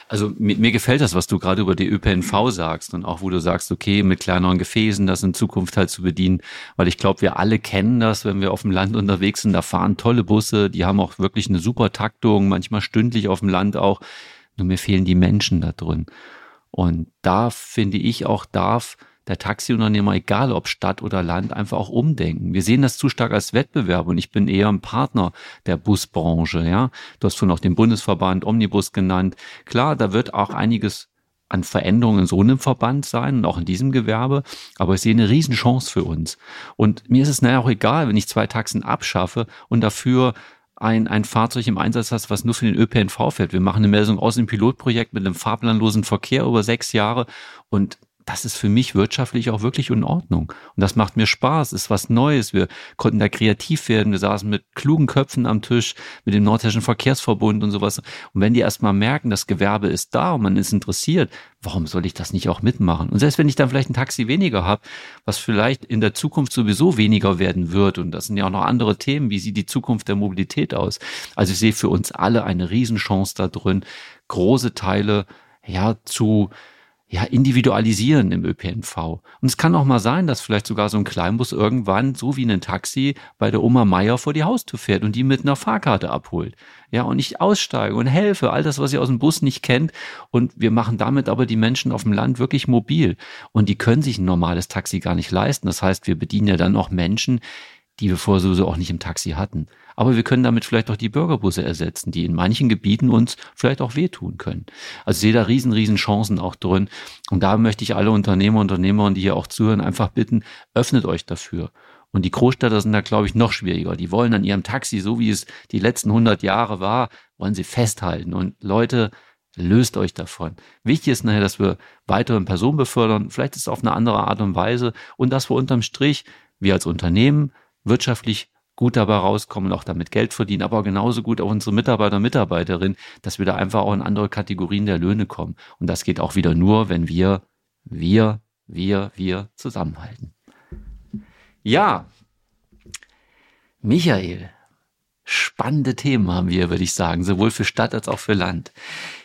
Speaker 1: Also mir, mir gefällt das, was du gerade über die ÖPNV sagst und auch wo du sagst, okay, mit kleineren Gefäßen das in Zukunft halt zu bedienen, weil ich glaube, wir alle kennen das, wenn wir auf dem Land unterwegs sind, da fahren tolle Busse, die haben auch wirklich eine super Taktung, manchmal stündlich auf dem Land auch, nur mir fehlen die Menschen da drin. Und da finde ich auch darf der Taxiunternehmer, egal ob Stadt oder Land, einfach auch umdenken. Wir sehen das zu stark als Wettbewerb und ich bin eher ein Partner der Busbranche. Ja, du hast schon auch den Bundesverband Omnibus genannt. Klar, da wird auch einiges an Veränderungen in so einem Verband sein und auch in diesem Gewerbe, aber ich sehe eine Riesenchance für uns. Und mir ist es naja auch egal, wenn ich zwei Taxen abschaffe und dafür ein, ein Fahrzeug im Einsatz hast, was nur für den ÖPNV fährt. Wir machen eine Messung aus dem Pilotprojekt mit einem fahrplanlosen Verkehr über sechs Jahre und das ist für mich wirtschaftlich auch wirklich in Ordnung. Und das macht mir Spaß, ist was Neues. Wir konnten da kreativ werden. Wir saßen mit klugen Köpfen am Tisch, mit dem Nordhessischen Verkehrsverbund und sowas. Und wenn die erstmal merken, das Gewerbe ist da und man ist interessiert, warum soll ich das nicht auch mitmachen? Und selbst wenn ich dann vielleicht ein Taxi weniger habe, was vielleicht in der Zukunft sowieso weniger werden wird, und das sind ja auch noch andere Themen, wie sieht die Zukunft der Mobilität aus? Also ich sehe für uns alle eine Riesenchance da drin, große Teile ja zu ja, individualisieren im ÖPNV. Und es kann auch mal sein, dass vielleicht sogar so ein Kleinbus irgendwann, so wie ein Taxi, bei der Oma Meier vor die Haustür fährt und die mit einer Fahrkarte abholt. Ja, und ich aussteige und helfe, all das, was ihr aus dem Bus nicht kennt. Und wir machen damit aber die Menschen auf dem Land wirklich mobil. Und die können sich ein normales Taxi gar nicht leisten. Das heißt, wir bedienen ja dann auch Menschen, die wir vorher sowieso auch nicht im Taxi hatten. Aber wir können damit vielleicht auch die Bürgerbusse ersetzen, die in manchen Gebieten uns vielleicht auch wehtun können. Also ich sehe da riesen, riesen Chancen auch drin. Und da möchte ich alle Unternehmer, Unternehmerinnen, die hier auch zuhören, einfach bitten, öffnet euch dafür. Und die Großstädter sind da, glaube ich, noch schwieriger. Die wollen an ihrem Taxi, so wie es die letzten 100 Jahre war, wollen sie festhalten. Und Leute, löst euch davon. Wichtig ist nachher, dass wir weiteren Personen befördern. Vielleicht ist es auf eine andere Art und Weise. Und dass wir unterm Strich, wir als Unternehmen, wirtschaftlich gut dabei rauskommen, auch damit Geld verdienen, aber genauso gut auch unsere Mitarbeiter und Mitarbeiterinnen, dass wir da einfach auch in andere Kategorien der Löhne kommen. Und das geht auch wieder nur, wenn wir, wir, wir, wir zusammenhalten. Ja, Michael, spannende Themen haben wir, würde ich sagen, sowohl für Stadt als auch für Land.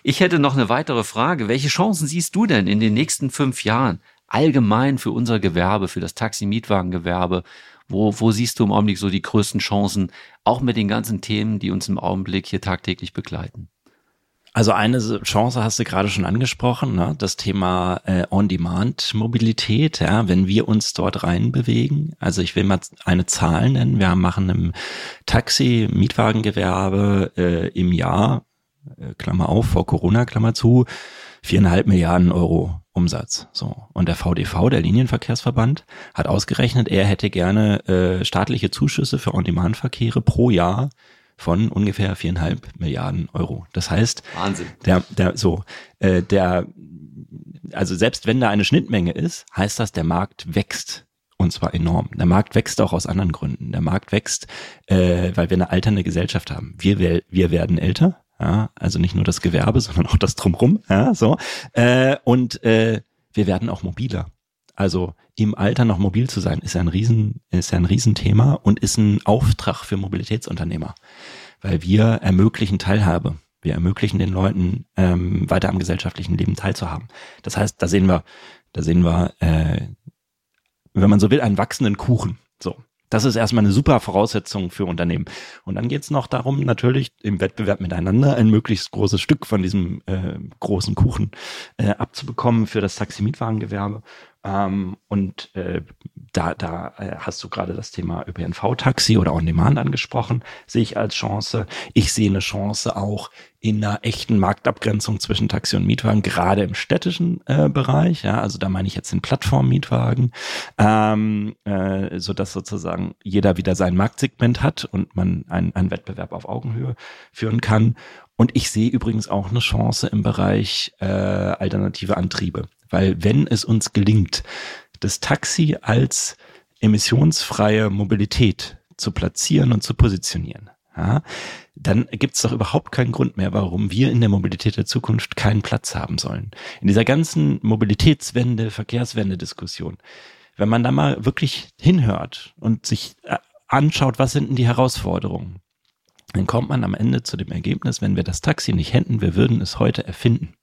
Speaker 1: Ich hätte noch eine weitere Frage. Welche Chancen siehst du denn in den nächsten fünf Jahren allgemein für unser Gewerbe, für das Taxi-Mietwagengewerbe wo, wo siehst du im Augenblick so die größten Chancen, auch mit den ganzen Themen, die uns im Augenblick hier tagtäglich begleiten?
Speaker 3: Also eine Chance hast du gerade schon angesprochen, ne? das Thema äh, On-Demand-Mobilität, ja, wenn wir uns dort reinbewegen. Also ich will mal eine Zahl nennen. Wir machen im Taxi, Mietwagengewerbe äh, im Jahr, äh, Klammer auf, vor Corona, Klammer zu, viereinhalb Milliarden Euro Umsatz. So. Und der VDV, der Linienverkehrsverband, hat ausgerechnet, er hätte gerne äh, staatliche Zuschüsse für On-Demand-Verkehre pro Jahr von ungefähr viereinhalb Milliarden Euro. Das heißt,
Speaker 1: Wahnsinn.
Speaker 3: Der, der, so, äh, der, also selbst wenn da eine Schnittmenge ist, heißt das, der Markt wächst. Und zwar enorm. Der Markt wächst auch aus anderen Gründen. Der Markt wächst, äh, weil wir eine alternde Gesellschaft haben. Wir, wir werden älter, ja, also nicht nur das Gewerbe, <laughs> sondern auch das drumrum, ja, so. Äh, und äh, wir werden auch mobiler. Also im Alter noch mobil zu sein, ist ja ein Riesen, ist ja ein Riesenthema und ist ein Auftrag für Mobilitätsunternehmer, weil wir ermöglichen Teilhabe. Wir ermöglichen den Leuten ähm, weiter am gesellschaftlichen Leben teilzuhaben. Das heißt, da sehen wir, da sehen wir, äh, wenn man so will, einen wachsenden Kuchen. So, das ist erstmal eine super Voraussetzung für Unternehmen. Und dann geht es noch darum, natürlich im Wettbewerb miteinander ein möglichst großes Stück von diesem äh, großen Kuchen äh, abzubekommen für das Taxi-Mietwagengewerbe. Ähm, und äh, da, da äh, hast du gerade das Thema ÖPNV-Taxi oder On-Demand angesprochen, sehe ich als Chance. Ich sehe eine Chance auch in einer echten Marktabgrenzung zwischen Taxi und Mietwagen, gerade im städtischen äh, Bereich. Ja, also da meine ich jetzt den Plattform-Mietwagen, ähm, äh, so dass sozusagen jeder wieder sein Marktsegment hat und man einen, einen Wettbewerb auf Augenhöhe führen kann. Und ich sehe übrigens auch eine Chance im Bereich äh, alternative Antriebe. Weil wenn es uns gelingt, das Taxi als emissionsfreie Mobilität zu platzieren und zu positionieren, ja, dann gibt es doch überhaupt keinen Grund mehr, warum wir in der Mobilität der Zukunft keinen Platz haben sollen. In dieser ganzen Mobilitätswende, Verkehrswende-Diskussion, wenn man da mal wirklich hinhört und sich äh, anschaut, was sind denn die Herausforderungen, dann kommt man am Ende zu dem Ergebnis, wenn wir das Taxi nicht hätten, wir würden es heute erfinden.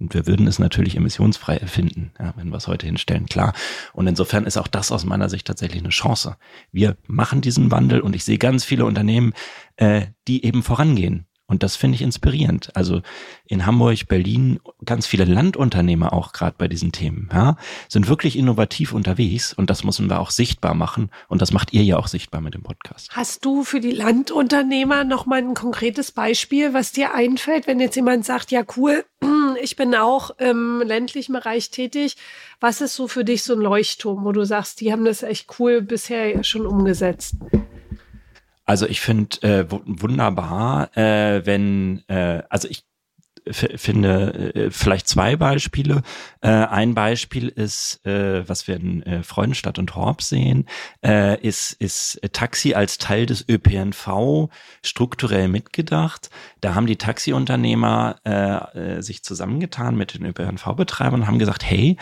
Speaker 3: Und wir würden es natürlich emissionsfrei erfinden, ja, wenn wir es heute hinstellen, klar. Und insofern ist auch das aus meiner Sicht tatsächlich eine Chance. Wir machen diesen Wandel und ich sehe ganz viele Unternehmen, äh, die eben vorangehen. Und das finde ich inspirierend. Also in Hamburg, Berlin, ganz viele Landunternehmer auch gerade bei diesen Themen, ja, sind wirklich innovativ unterwegs und das müssen wir auch sichtbar machen und das macht ihr ja auch sichtbar mit dem Podcast.
Speaker 2: Hast du für die Landunternehmer noch mal ein konkretes Beispiel, was dir einfällt, wenn jetzt jemand sagt, ja cool, <clears throat> ich bin auch im ländlichen Bereich tätig. Was ist so für dich so ein Leuchtturm, wo du sagst, die haben das echt cool bisher schon umgesetzt?
Speaker 3: Also ich finde äh, wunderbar, äh, wenn, äh, also ich finde äh, vielleicht zwei Beispiele. Äh, ein Beispiel ist, äh, was wir in äh, Freudenstadt und Horb sehen, äh, ist, ist Taxi als Teil des ÖPNV strukturell mitgedacht. Da haben die Taxiunternehmer äh, sich zusammengetan mit den ÖPNV-Betreibern und haben gesagt, hey,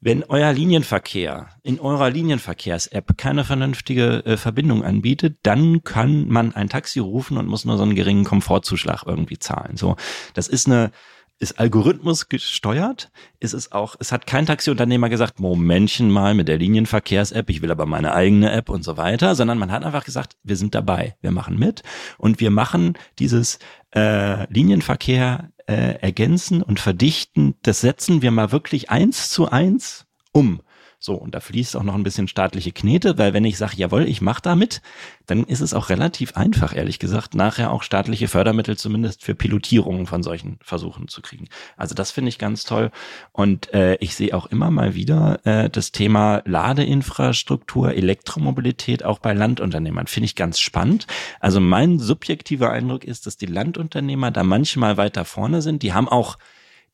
Speaker 3: wenn euer Linienverkehr in eurer Linienverkehrs-App keine vernünftige äh, Verbindung anbietet, dann kann man ein Taxi rufen und muss nur so einen geringen Komfortzuschlag irgendwie zahlen. So, das ist eine ist Algorithmus gesteuert? Ist es auch, es hat kein Taxiunternehmer gesagt, Momentchen mal mit der Linienverkehrs-App, ich will aber meine eigene App und so weiter, sondern man hat einfach gesagt, wir sind dabei, wir machen mit und wir machen dieses äh, Linienverkehr äh, ergänzen und verdichten, das setzen wir mal wirklich eins zu eins um. So, und da fließt auch noch ein bisschen staatliche Knete, weil wenn ich sage, jawohl, ich mache damit, dann ist es auch relativ einfach, ehrlich gesagt, nachher auch staatliche Fördermittel zumindest für Pilotierungen von solchen Versuchen zu kriegen. Also das finde ich ganz toll. Und äh, ich sehe auch immer mal wieder äh, das Thema Ladeinfrastruktur, Elektromobilität auch bei Landunternehmern. Finde ich ganz spannend. Also mein subjektiver Eindruck ist, dass die Landunternehmer da manchmal weiter vorne sind. Die haben auch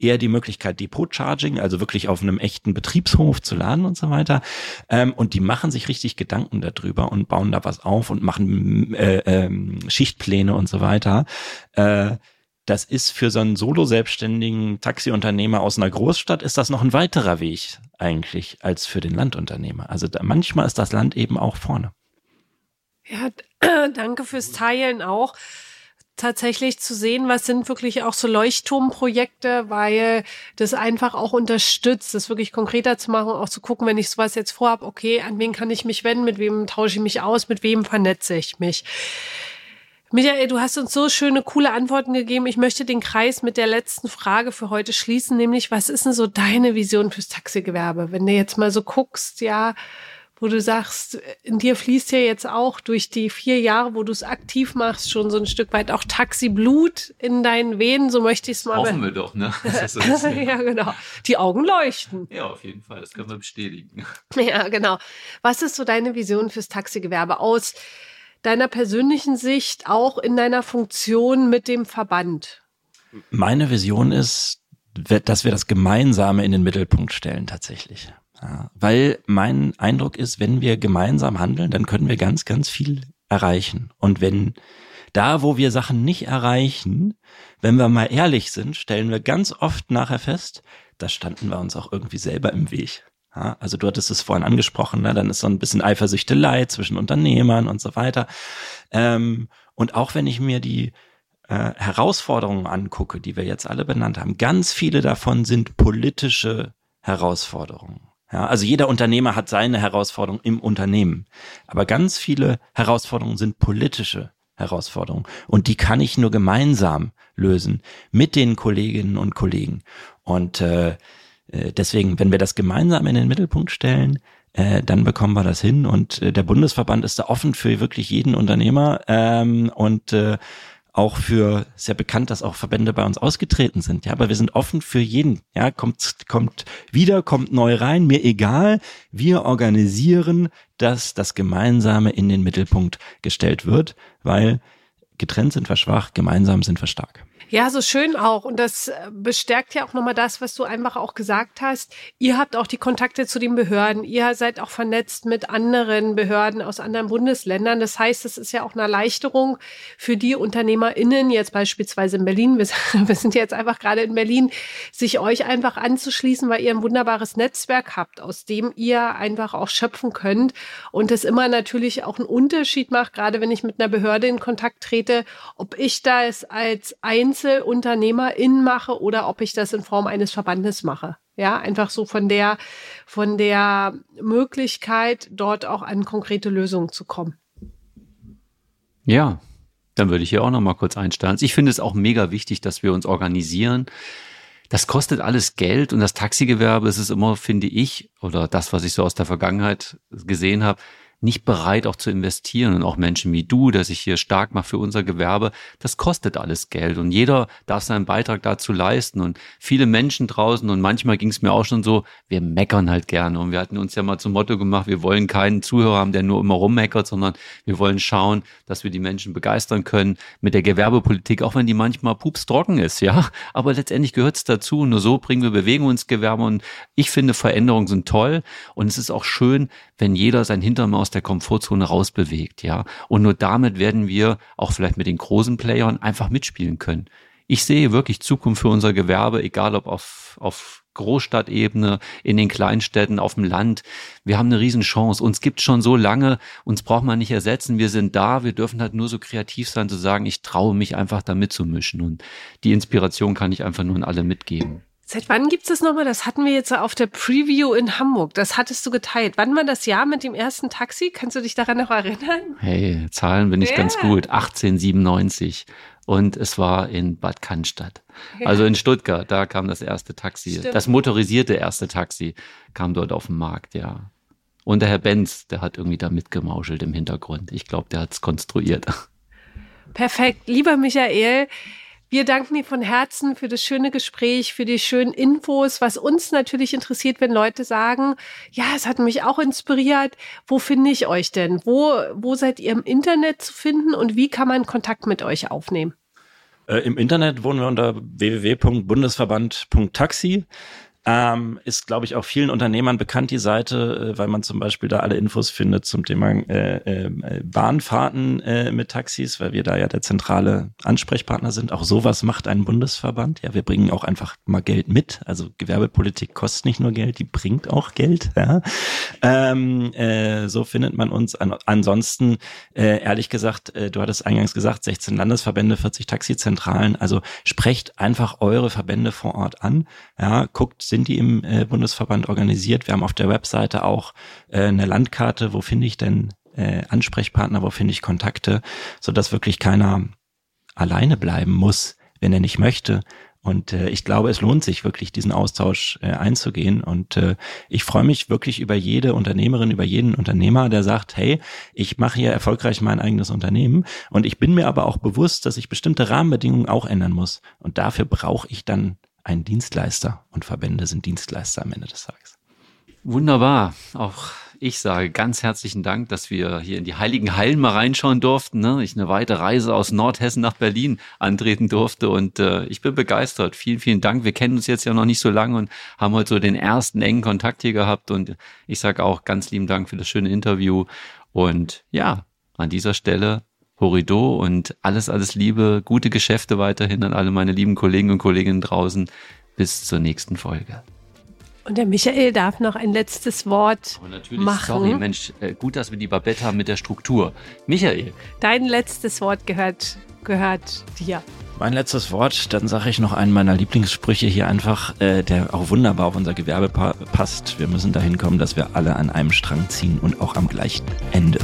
Speaker 3: eher die Möglichkeit Depot-Charging, also wirklich auf einem echten Betriebshof zu laden und so weiter. Ähm, und die machen sich richtig Gedanken darüber und bauen da was auf und machen äh, äh, Schichtpläne und so weiter. Äh, das ist für so einen solo-selbstständigen Taxiunternehmer aus einer Großstadt ist das noch ein weiterer Weg eigentlich als für den Landunternehmer. Also da, manchmal ist das Land eben auch vorne.
Speaker 2: Ja, <clears throat> danke fürs Teilen auch tatsächlich zu sehen, was sind wirklich auch so Leuchtturmprojekte, weil das einfach auch unterstützt, das wirklich konkreter zu machen, auch zu gucken, wenn ich sowas jetzt vorhab, okay, an wen kann ich mich wenden, mit wem tausche ich mich aus, mit wem vernetze ich mich. Michael, du hast uns so schöne, coole Antworten gegeben. Ich möchte den Kreis mit der letzten Frage für heute schließen, nämlich was ist denn so deine Vision fürs Taxigewerbe? Wenn du jetzt mal so guckst, ja, wo du sagst, in dir fließt ja jetzt auch durch die vier Jahre, wo du es aktiv machst, schon so ein Stück weit auch Taxiblut in deinen Venen, so möchte ich es mal.
Speaker 1: Hoffen wir doch, ne? <laughs>
Speaker 2: So ja, genau. Die Augen leuchten.
Speaker 1: Ja, auf jeden Fall, das können wir bestätigen. <laughs>
Speaker 2: Ja, genau. Was ist so deine Vision fürs Taxigewerbe aus deiner persönlichen Sicht, auch in deiner Funktion mit dem Verband?
Speaker 3: Meine Vision ist, dass wir das Gemeinsame in den Mittelpunkt stellen tatsächlich. Ja, weil mein Eindruck ist, wenn wir gemeinsam handeln, dann können wir ganz, ganz viel erreichen. Und wenn da, wo wir Sachen nicht erreichen, wenn wir mal ehrlich sind, stellen wir ganz oft nachher fest, da standen wir uns auch irgendwie selber im Weg. Ja, also du hattest es vorhin angesprochen, ne? dann ist so ein bisschen Eifersüchtelei zwischen Unternehmern und so weiter. Ähm, und auch wenn ich mir die äh, Herausforderungen angucke, die wir jetzt alle benannt haben, ganz viele davon sind politische Herausforderungen. Ja, also jeder Unternehmer hat seine Herausforderung im Unternehmen. Aber ganz viele Herausforderungen sind politische Herausforderungen. Und die kann ich nur gemeinsam lösen mit den Kolleginnen und Kollegen. Und äh, äh deswegen, wenn wir das gemeinsam in den Mittelpunkt stellen, äh, dann bekommen wir das hin. Und äh, der Bundesverband ist da offen für wirklich jeden Unternehmer. Ähm, und äh, auch für sehr bekannt, dass auch Verbände bei uns ausgetreten sind. Ja, aber wir sind offen für jeden. Ja, kommt, kommt wieder, kommt neu rein, mir egal. Wir organisieren, dass das Gemeinsame in den Mittelpunkt gestellt wird, weil getrennt sind wir schwach, gemeinsam sind wir stark.
Speaker 2: Ja, so schön auch. Und das äh, bestärkt ja auch nochmal das, was du einfach auch gesagt hast. Ihr habt auch die Kontakte zu den Behörden. Ihr seid auch vernetzt mit anderen Behörden aus anderen Bundesländern. Das heißt, es ist ja auch eine Erleichterung für die UnternehmerInnen, jetzt beispielsweise in Berlin. Wir, <laughs> sind jetzt einfach gerade in Berlin, sich euch einfach anzuschließen, weil ihr ein wunderbares Netzwerk habt, aus dem ihr einfach auch schöpfen könnt. Und es immer natürlich auch einen Unterschied macht, gerade wenn ich mit einer Behörde in Kontakt trete, ob ich da es als Einzel Einzelunternehmerin mache oder ob ich das in Form eines Verbandes mache. Ja, einfach so von der, von der Möglichkeit, dort auch an konkrete Lösungen zu kommen.
Speaker 1: Ja, dann würde ich hier auch noch mal kurz einsteigen. Ich finde es auch mega wichtig, dass wir uns organisieren. Das kostet alles Geld und das Taxigewerbe ist es immer, finde ich, oder das, was ich so aus der Vergangenheit gesehen habe, nicht bereit auch zu investieren. Und auch Menschen wie du, der sich hier stark macht für unser Gewerbe, das kostet alles Geld. Und jeder darf seinen Beitrag dazu leisten. Und viele Menschen draußen, und manchmal ging es mir auch schon so, wir meckern halt gerne. Und wir hatten uns ja mal zum Motto gemacht, wir wollen keinen Zuhörer haben, der nur immer rummeckert, sondern wir wollen schauen, dass wir die Menschen begeistern können mit der Gewerbepolitik, auch wenn die manchmal pups trocken ist, ja. Aber letztendlich gehört es dazu. Nur so bringen wir Bewegung ins Gewerbe. Und ich finde, Veränderungen sind toll. Und es ist auch schön, wenn jeder sein Hintern aus der Komfortzone rausbewegt, ja. Und nur damit werden wir auch vielleicht mit den großen Playern einfach mitspielen können. Ich sehe wirklich Zukunft für unser Gewerbe, egal ob auf, auf Großstadtebene, in den Kleinstädten, auf dem Land. Wir haben eine Riesenchance. Uns gibt schon so lange, uns braucht man nicht ersetzen. Wir sind da. Wir dürfen halt nur so kreativ sein, zu sagen, ich traue mich einfach da mitzumischen. Und die Inspiration kann ich einfach nur an alle mitgeben.
Speaker 2: Seit wann gibt es das nochmal? Das hatten wir jetzt auf der Preview in Hamburg. Das hattest du geteilt. Wann war das Jahr mit dem ersten Taxi? Kannst du dich daran noch erinnern?
Speaker 1: Hey, Zahlen bin ich yeah. ganz gut. 1897. Und es war in Bad Cannstatt. Ja. Also in Stuttgart, da kam das erste Taxi. Stimmt. Das motorisierte erste Taxi kam dort auf den Markt, ja. Und der Herr Benz, der hat irgendwie da mitgemauschelt im Hintergrund. Ich glaube, der hat es konstruiert.
Speaker 2: Perfekt. Lieber Michael, wir danken dir von Herzen für das schöne Gespräch, für die schönen Infos, was uns natürlich interessiert, wenn Leute sagen, ja, es hat mich auch inspiriert. Wo finde ich euch denn? Wo, wo seid ihr im Internet zu finden und wie kann man Kontakt mit euch aufnehmen?
Speaker 3: Äh, Im Internet wohnen wir unter www.bundesverband.taxi. Ähm, ist, glaube ich, auch vielen Unternehmern bekannt, die Seite, äh, weil man zum Beispiel da alle Infos findet zum Thema äh, äh, Bahnfahrten äh, mit Taxis, weil wir da ja der zentrale Ansprechpartner sind. Auch sowas macht ein Bundesverband. Ja, wir bringen auch einfach mal Geld mit. Also Gewerbepolitik kostet nicht nur Geld, die bringt auch Geld. Ja. Ähm, äh, so findet man uns. An ansonsten, äh, ehrlich gesagt, du hattest eingangs gesagt, 16 Landesverbände, 40 Taxizentralen. Also sprecht einfach eure Verbände vor Ort an. Ja, guckt, sind die im äh, Bundesverband organisiert. Wir haben auf der Webseite auch äh, eine Landkarte, wo finde ich denn äh, Ansprechpartner, wo finde ich Kontakte, so dass wirklich keiner alleine bleiben muss, wenn er nicht möchte. Und äh, ich glaube, es lohnt sich wirklich, diesen Austausch äh, einzugehen. Und äh, ich freue mich wirklich über jede Unternehmerin, über jeden Unternehmer, der sagt, hey, ich mache hier erfolgreich mein eigenes Unternehmen. Und ich bin mir aber auch bewusst, dass ich bestimmte Rahmenbedingungen auch ändern muss. Und dafür brauche ich dann ein Dienstleister und Verbände sind Dienstleister am Ende des Tages.
Speaker 1: Wunderbar. Auch ich sage ganz herzlichen Dank, dass wir hier in die Heiligen Hallen mal reinschauen durften. Ne? Ich eine weite Reise aus Nordhessen nach Berlin antreten durfte und äh, ich bin begeistert. Vielen, vielen Dank. Wir kennen uns jetzt ja noch nicht so lange und haben heute so den ersten engen Kontakt hier gehabt und ich sage auch ganz lieben Dank für das schöne Interview und ja, an dieser Stelle Horido und alles, alles Liebe, gute Geschäfte weiterhin an alle meine lieben Kollegen und Kolleginnen draußen. Bis zur nächsten Folge.
Speaker 2: Und der Michael darf noch ein letztes Wort oh, natürlich, machen.
Speaker 1: Sorry, Mensch, äh, gut, dass wir die Babette haben mit der Struktur. Michael.
Speaker 2: Dein letztes Wort gehört, gehört dir.
Speaker 3: Mein letztes Wort, dann sage ich noch einen meiner Lieblingssprüche hier einfach, äh, der auch wunderbar auf unser Gewerbe pa passt. Wir müssen dahin kommen, dass wir alle an einem Strang ziehen und auch am gleichen Ende.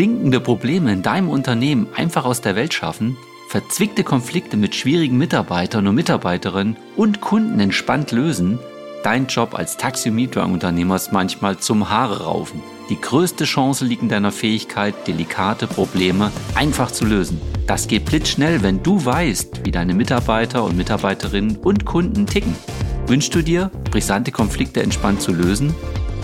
Speaker 1: Stinkende Probleme in deinem Unternehmen einfach aus der Welt schaffen, verzwickte Konflikte mit schwierigen Mitarbeitern und Mitarbeiterinnen und Kunden entspannt lösen, dein Job als Taxi- und Mietwagenunternehmer ist manchmal zum Haare raufen. Die größte Chance liegt in deiner Fähigkeit, delikate Probleme einfach zu lösen. Das geht blitzschnell, wenn du weißt, wie deine Mitarbeiter und Mitarbeiterinnen und Kunden ticken. Wünschst du dir, brisante Konflikte entspannt zu lösen?